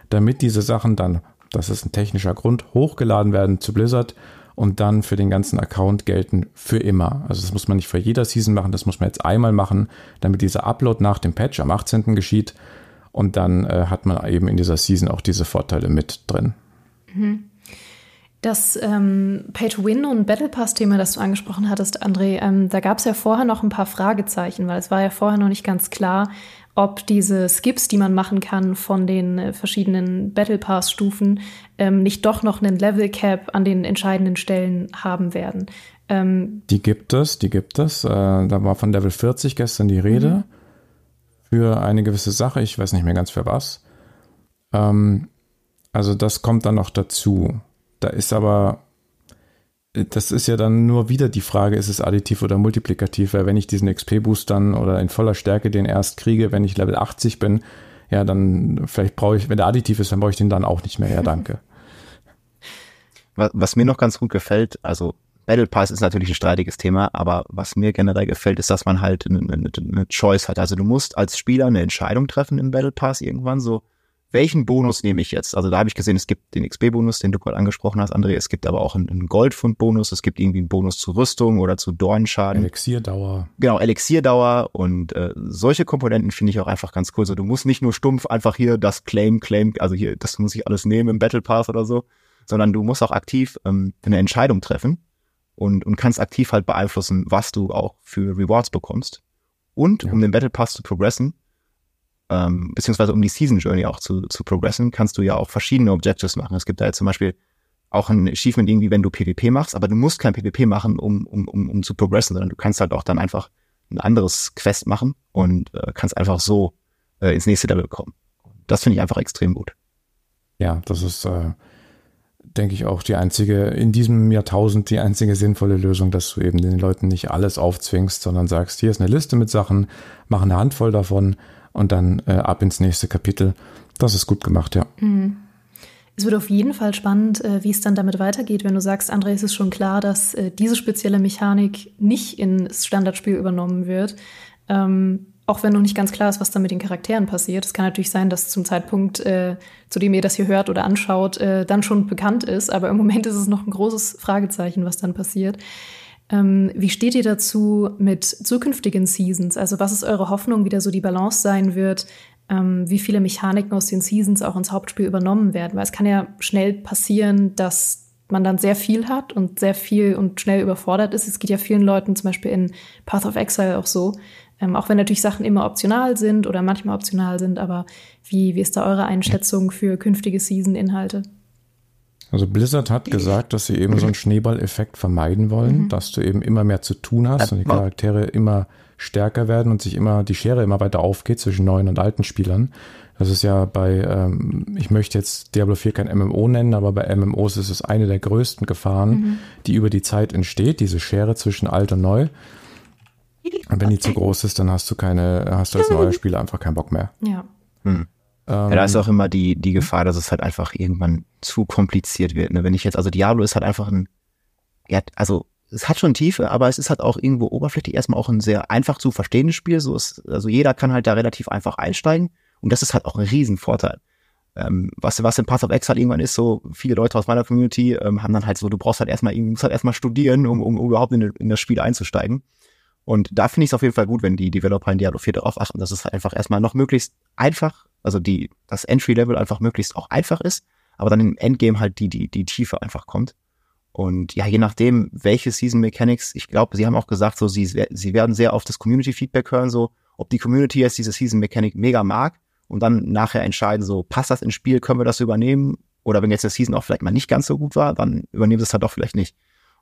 Speaker 3: damit diese Sachen dann, das ist ein technischer Grund, hochgeladen werden zu Blizzard und dann für den ganzen Account gelten für immer. Also das muss man nicht für jeder Season machen, das muss man jetzt einmal machen, damit dieser Upload nach dem Patch am 18. geschieht und dann äh, hat man eben in dieser Season auch diese Vorteile mit drin.
Speaker 1: Mhm. Das ähm, Pay-to-Win und Battle Pass-Thema, das du angesprochen hattest, André, ähm, da gab es ja vorher noch ein paar Fragezeichen, weil es war ja vorher noch nicht ganz klar, ob diese Skips, die man machen kann von den äh, verschiedenen Battle Pass-Stufen, ähm, nicht doch noch einen Level Cap an den entscheidenden Stellen haben werden.
Speaker 3: Ähm, die gibt es, die gibt es. Äh, da war von Level 40 gestern die Rede mhm. für eine gewisse Sache. Ich weiß nicht mehr ganz für was. Ähm, also das kommt dann noch dazu. Da ist aber, das ist ja dann nur wieder die Frage, ist es additiv oder multiplikativ, weil wenn ich diesen XP-Boost dann oder in voller Stärke den erst kriege, wenn ich Level 80 bin, ja, dann vielleicht brauche ich, wenn der additiv ist, dann brauche ich den dann auch nicht mehr. Ja, danke.
Speaker 2: Was, mir noch ganz gut gefällt, also Battle Pass ist natürlich ein streitiges Thema, aber was mir generell gefällt, ist, dass man halt eine, eine, eine Choice hat. Also du musst als Spieler eine Entscheidung treffen im Battle Pass irgendwann so, welchen Bonus nehme ich jetzt? Also da habe ich gesehen, es gibt den XP-Bonus, den du gerade angesprochen hast, André. Es gibt aber auch einen Goldfund-Bonus. Es gibt irgendwie einen Bonus zu Rüstung oder zu Dornschaden.
Speaker 3: Elixierdauer.
Speaker 2: Genau, Elixierdauer. Und äh, solche Komponenten finde ich auch einfach ganz cool. So, du musst nicht nur stumpf einfach hier das Claim, Claim, also hier, das muss ich alles nehmen im Battle Pass oder so, sondern du musst auch aktiv ähm, eine Entscheidung treffen. und, und kannst aktiv halt beeinflussen, was du auch für Rewards bekommst. Und ja. um den Battle Pass zu progressen, ähm, beziehungsweise um die Season Journey auch zu, zu progressen, kannst du ja auch verschiedene Objectives machen. Es gibt da jetzt zum Beispiel auch ein Achievement irgendwie, wenn du PvP machst, aber du musst kein PvP machen, um, um, um, um zu progressen, sondern du kannst halt auch dann einfach ein anderes Quest machen und äh, kannst einfach so äh, ins nächste Level kommen. Das finde ich einfach extrem gut.
Speaker 3: Ja, das ist, äh, denke ich, auch die einzige, in diesem Jahrtausend die einzige sinnvolle Lösung, dass du eben den Leuten nicht alles aufzwingst, sondern sagst, hier ist eine Liste mit Sachen, mach eine Handvoll davon und dann äh, ab ins nächste Kapitel. Das ist gut gemacht, ja. Mhm.
Speaker 1: Es wird auf jeden Fall spannend, äh, wie es dann damit weitergeht, wenn du sagst, André, es ist schon klar, dass äh, diese spezielle Mechanik nicht ins Standardspiel übernommen wird. Ähm, auch wenn noch nicht ganz klar ist, was da mit den Charakteren passiert. Es kann natürlich sein, dass zum Zeitpunkt, äh, zu dem ihr das hier hört oder anschaut, äh, dann schon bekannt ist. Aber im Moment ist es noch ein großes Fragezeichen, was dann passiert. Ähm, wie steht ihr dazu mit zukünftigen Seasons? Also was ist eure Hoffnung, wie da so die Balance sein wird? Ähm, wie viele Mechaniken aus den Seasons auch ins Hauptspiel übernommen werden? Weil es kann ja schnell passieren, dass man dann sehr viel hat und sehr viel und schnell überfordert ist. Es geht ja vielen Leuten zum Beispiel in Path of Exile auch so, ähm, auch wenn natürlich Sachen immer optional sind oder manchmal optional sind, aber wie, wie ist da eure Einschätzung für künftige Season-Inhalte?
Speaker 3: Also Blizzard hat gesagt, dass sie eben so einen Schneeballeffekt vermeiden wollen, mhm. dass du eben immer mehr zu tun hast und die Charaktere immer stärker werden und sich immer die Schere immer weiter aufgeht zwischen neuen und alten Spielern. Das ist ja bei, ähm, ich möchte jetzt Diablo 4 kein MMO nennen, aber bei MMOs ist es eine der größten Gefahren, mhm. die über die Zeit entsteht, diese Schere zwischen alt und neu. Und wenn die zu groß ist, dann hast du keine, hast du als neuer Spieler einfach keinen Bock mehr.
Speaker 1: Ja.
Speaker 2: Hm. Ähm, ja, da ist auch immer die, die Gefahr, dass es halt einfach irgendwann zu kompliziert wird. Ne? Wenn ich jetzt, also Diablo ist halt einfach ein, ja, also es hat schon Tiefe, aber es ist halt auch irgendwo oberflächlich erstmal auch ein sehr einfach zu verstehendes Spiel. So ist, also jeder kann halt da relativ einfach einsteigen und das ist halt auch ein Riesenvorteil. Ähm, was, was in Path of Exile irgendwann ist, so viele Leute aus meiner Community ähm, haben dann halt so, du brauchst halt erstmal, du musst halt erstmal studieren, um, um, um überhaupt in, in das Spiel einzusteigen. Und da finde ich es auf jeden Fall gut, wenn die Developer in Diablo 4 darauf achten, dass es halt einfach erstmal noch möglichst einfach, also die, das Entry-Level einfach möglichst auch einfach ist, aber dann im Endgame halt die, die, die Tiefe einfach kommt. Und ja, je nachdem, welche Season Mechanics, ich glaube, sie haben auch gesagt, so, sie, sie werden sehr auf das Community-Feedback hören, so, ob die Community jetzt diese Season Mechanik mega mag und dann nachher entscheiden, so, passt das ins Spiel, können wir das übernehmen? Oder wenn jetzt der Season auch vielleicht mal nicht ganz so gut war, dann übernehmen sie es halt doch vielleicht nicht.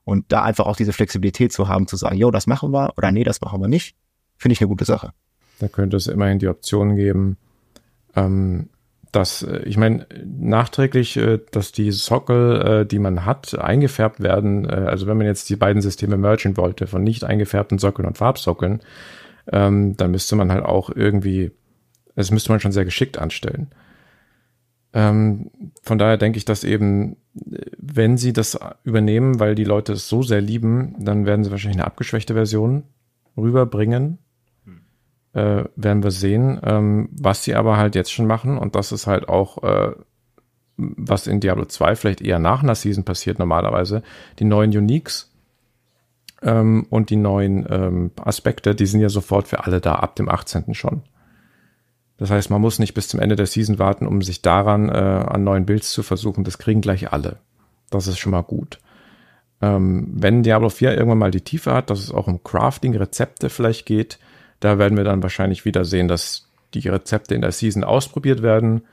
Speaker 2: Und da einfach auch diese Flexibilität zu haben, zu sagen, jo, das machen wir oder nee, das machen wir nicht, finde ich eine gute Sache.
Speaker 3: Da könnte es immerhin die Option geben, ähm, dass, äh, ich meine, nachträglich, äh, dass die Sockel, äh, die man hat, eingefärbt werden. Also wenn man jetzt die beiden Systeme mergen wollte, von nicht eingefärbten Sockeln und Farbsockeln, ähm, dann müsste man halt auch irgendwie, das müsste man schon sehr geschickt anstellen. Ähm, von daher denke ich, dass eben, wenn sie das übernehmen, weil die Leute es so sehr lieben, dann werden sie wahrscheinlich eine abgeschwächte Version rüberbringen. Äh, werden wir sehen. Ähm, was sie aber halt jetzt schon machen, und das ist halt auch, äh, was in Diablo 2 vielleicht eher nach einer Season passiert normalerweise, die neuen Uniques ähm, und die neuen ähm, Aspekte, die sind ja sofort für alle da, ab dem 18. schon. Das heißt, man muss nicht bis zum Ende der Season warten, um sich daran äh, an neuen Builds zu versuchen. Das kriegen gleich alle. Das ist schon mal gut. Ähm, wenn Diablo 4 irgendwann mal die Tiefe hat, dass es auch um Crafting, Rezepte vielleicht geht, da werden wir dann wahrscheinlich wieder sehen, dass die Rezepte in der Season ausprobiert werden.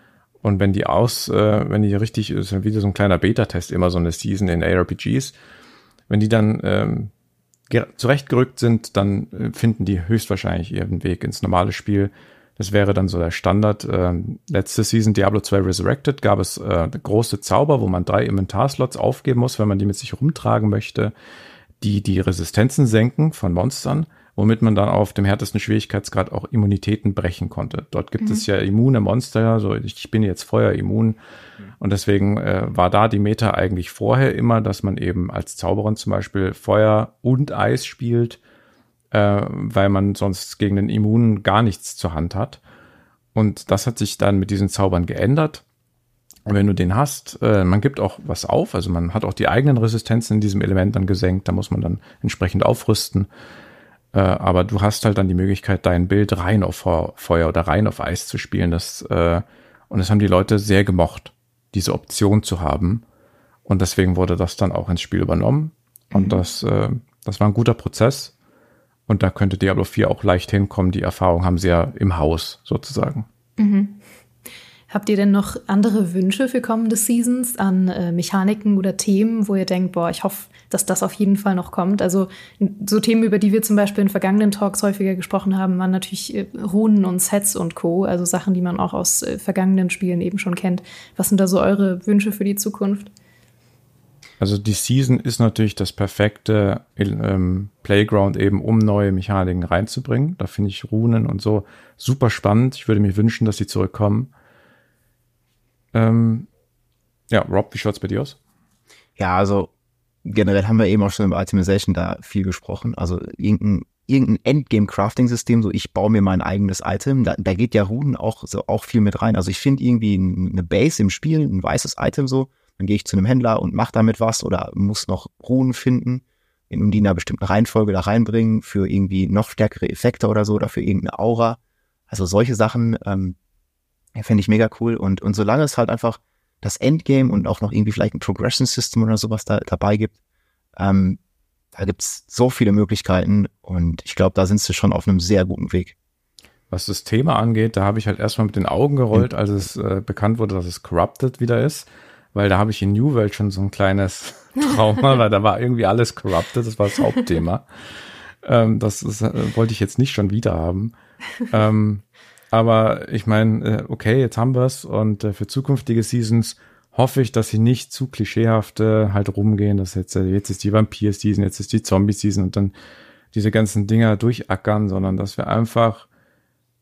Speaker 3: Und wenn die aus, äh, wenn die richtig, ist wieder so ein kleiner Beta-Test, immer so eine Season in ARPGs, wenn die dann ähm, zurechtgerückt sind, dann äh, finden die höchstwahrscheinlich ihren Weg ins normale Spiel. Das wäre dann so der Standard. Ähm, letzte Season Diablo 2 Resurrected gab es äh, große Zauber, wo man drei Inventarslots aufgeben muss, wenn man die mit sich rumtragen möchte, die die Resistenzen senken von Monstern, womit man dann auf dem härtesten Schwierigkeitsgrad auch Immunitäten brechen konnte. Dort gibt mhm. es ja immune Monster, so ich bin jetzt feuerimmun mhm. und deswegen äh, war da die Meta eigentlich vorher immer, dass man eben als Zauberin zum Beispiel Feuer und Eis spielt äh, weil man sonst gegen den Immunen gar nichts zur Hand hat. Und das hat sich dann mit diesen Zaubern geändert. Und wenn du den hast, äh, man gibt auch was auf, also man hat auch die eigenen Resistenzen in diesem Element dann gesenkt, da muss man dann entsprechend aufrüsten. Äh, aber du hast halt dann die Möglichkeit, dein Bild rein auf Feuer oder rein auf Eis zu spielen. Das, äh, und das haben die Leute sehr gemocht, diese Option zu haben. Und deswegen wurde das dann auch ins Spiel übernommen. Und mhm. das, äh, das war ein guter Prozess. Und da könnte Diablo 4 auch leicht hinkommen. Die Erfahrung haben sie ja im Haus sozusagen. Mhm.
Speaker 1: Habt ihr denn noch andere Wünsche für kommende Seasons an äh, Mechaniken oder Themen, wo ihr denkt, boah, ich hoffe, dass das auf jeden Fall noch kommt? Also so Themen, über die wir zum Beispiel in vergangenen Talks häufiger gesprochen haben, waren natürlich äh, Runen und Sets und Co., also Sachen, die man auch aus äh, vergangenen Spielen eben schon kennt. Was sind da so eure Wünsche für die Zukunft?
Speaker 3: Also die Season ist natürlich das perfekte ähm, Playground eben, um neue Mechaniken reinzubringen. Da finde ich Runen und so super spannend. Ich würde mir wünschen, dass sie zurückkommen. Ähm, ja, Rob, wie schaut's bei dir aus?
Speaker 2: Ja, also generell haben wir eben auch schon über Itemization da viel gesprochen. Also irgendein, irgendein Endgame-Crafting-System, so ich baue mir mein eigenes Item, da, da geht ja Runen auch, so auch viel mit rein. Also ich finde irgendwie eine Base im Spiel, ein weißes Item so, dann gehe ich zu einem Händler und mache damit was oder muss noch Runen finden, in die in einer bestimmten Reihenfolge da reinbringen für irgendwie noch stärkere Effekte oder so oder für irgendeine Aura. Also solche Sachen, ähm, ja, Fände ich mega cool. Und, und solange es halt einfach das Endgame und auch noch irgendwie vielleicht ein Progression System oder sowas da dabei gibt, ähm, da gibt's so viele Möglichkeiten und ich glaube, da sind sie schon auf einem sehr guten Weg.
Speaker 3: Was das Thema angeht, da habe ich halt erstmal mit den Augen gerollt, als es äh, bekannt wurde, dass es Corrupted wieder ist, weil da habe ich in New World schon so ein kleines Trauma, weil da war irgendwie alles Corrupted, das war das Hauptthema. ähm, das ist, äh, wollte ich jetzt nicht schon wieder haben. Ähm, aber ich meine, äh, okay, jetzt haben wir's und äh, für zukünftige Seasons hoffe ich, dass sie nicht zu klischeehaft äh, halt rumgehen, dass jetzt, jetzt ist die Vampir-Season, jetzt ist die Zombie-Season und dann diese ganzen Dinger durchackern, sondern dass wir einfach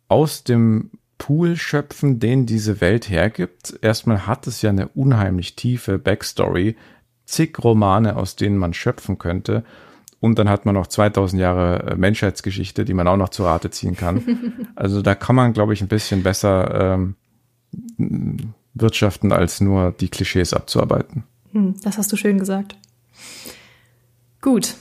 Speaker 3: aus dem Pool schöpfen, den diese Welt hergibt. Erstmal hat es ja eine unheimlich tiefe Backstory, zig Romane, aus denen man schöpfen könnte. Und dann hat man noch 2000 Jahre äh, Menschheitsgeschichte, die man auch noch zu Rate ziehen kann. also da kann man, glaube ich, ein bisschen besser ähm, wirtschaften, als nur die Klischees abzuarbeiten.
Speaker 1: Hm, das hast du schön gesagt. Gut,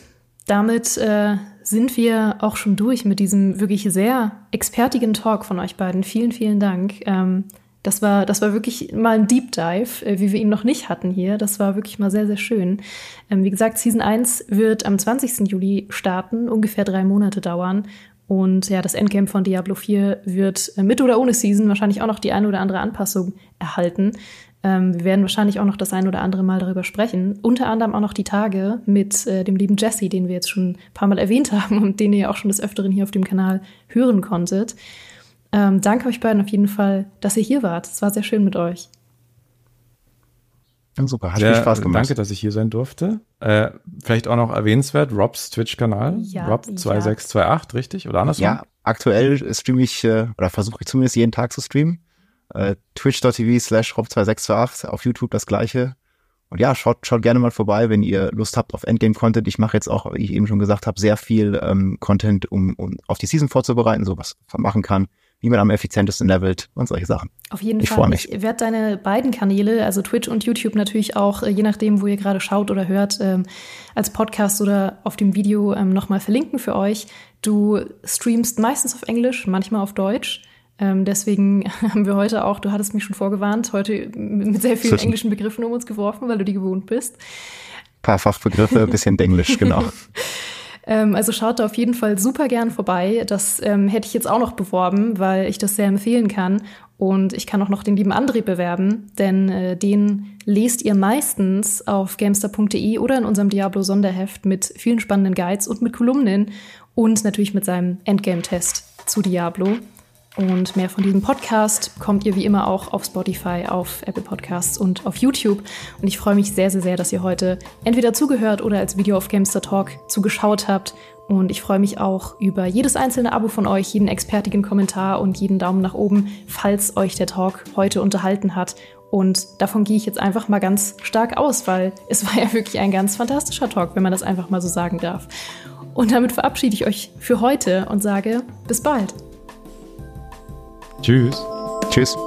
Speaker 1: damit äh, sind wir auch schon durch mit diesem wirklich sehr expertigen Talk von euch beiden. Vielen, vielen Dank. Ähm, das war, das war wirklich mal ein Deep Dive, äh, wie wir ihn noch nicht hatten hier. Das war wirklich mal sehr, sehr schön. Ähm, wie gesagt, Season 1 wird am 20. Juli starten, ungefähr drei Monate dauern. Und ja, das Endgame von Diablo 4 wird äh, mit oder ohne Season wahrscheinlich auch noch die eine oder andere Anpassung erhalten. Ähm, wir werden wahrscheinlich auch noch das ein oder andere Mal darüber sprechen. Unter anderem auch noch die Tage mit äh, dem lieben Jesse, den wir jetzt schon ein paar Mal erwähnt haben und den ihr auch schon des Öfteren hier auf dem Kanal hören konntet. Ähm, danke euch beiden auf jeden Fall, dass ihr hier wart. Es war sehr schön mit euch.
Speaker 3: Super, hat viel Spaß gemacht. Danke, dass ich hier sein durfte. Äh, vielleicht auch noch erwähnenswert, Robs Twitch-Kanal, ja, Rob2628, ja. richtig? Oder andersrum?
Speaker 2: Ja, aktuell streame ich, äh, oder versuche ich zumindest jeden Tag zu streamen. Äh, Twitch.tv slash Rob2628, auf YouTube das gleiche. Und ja, schaut, schaut gerne mal vorbei, wenn ihr Lust habt auf Endgame-Content. Ich mache jetzt auch, wie ich eben schon gesagt habe, sehr viel ähm, Content, um, um auf die Season vorzubereiten, so was man machen kann wie man am effizientesten levelt und solche Sachen.
Speaker 1: Auf jeden ich Fall. Ich werde deine beiden Kanäle, also Twitch und YouTube natürlich auch, äh, je nachdem, wo ihr gerade schaut oder hört, ähm, als Podcast oder auf dem Video ähm, nochmal verlinken für euch. Du streamst meistens auf Englisch, manchmal auf Deutsch. Ähm, deswegen haben wir heute auch, du hattest mich schon vorgewarnt, heute mit sehr vielen englischen Begriffen um uns geworfen, weil du die gewohnt bist.
Speaker 2: Ein paar Fachbegriffe, bisschen Englisch, genau.
Speaker 1: Ähm, also schaut da auf jeden Fall super gern vorbei. Das ähm, hätte ich jetzt auch noch beworben, weil ich das sehr empfehlen kann. Und ich kann auch noch den lieben André bewerben, denn äh, den lest ihr meistens auf gamester.de oder in unserem Diablo-Sonderheft mit vielen spannenden Guides und mit Kolumnen und natürlich mit seinem Endgame-Test zu Diablo. Und mehr von diesem Podcast kommt ihr wie immer auch auf Spotify, auf Apple Podcasts und auf YouTube. Und ich freue mich sehr, sehr, sehr, dass ihr heute entweder zugehört oder als Video auf Gamester Talk zugeschaut habt. Und ich freue mich auch über jedes einzelne Abo von euch, jeden expertigen Kommentar und jeden Daumen nach oben, falls euch der Talk heute unterhalten hat. Und davon gehe ich jetzt einfach mal ganz stark aus, weil es war ja wirklich ein ganz fantastischer Talk, wenn man das einfach mal so sagen darf. Und damit verabschiede ich euch für heute und sage bis bald.
Speaker 3: Tschüss.
Speaker 2: Tschüss.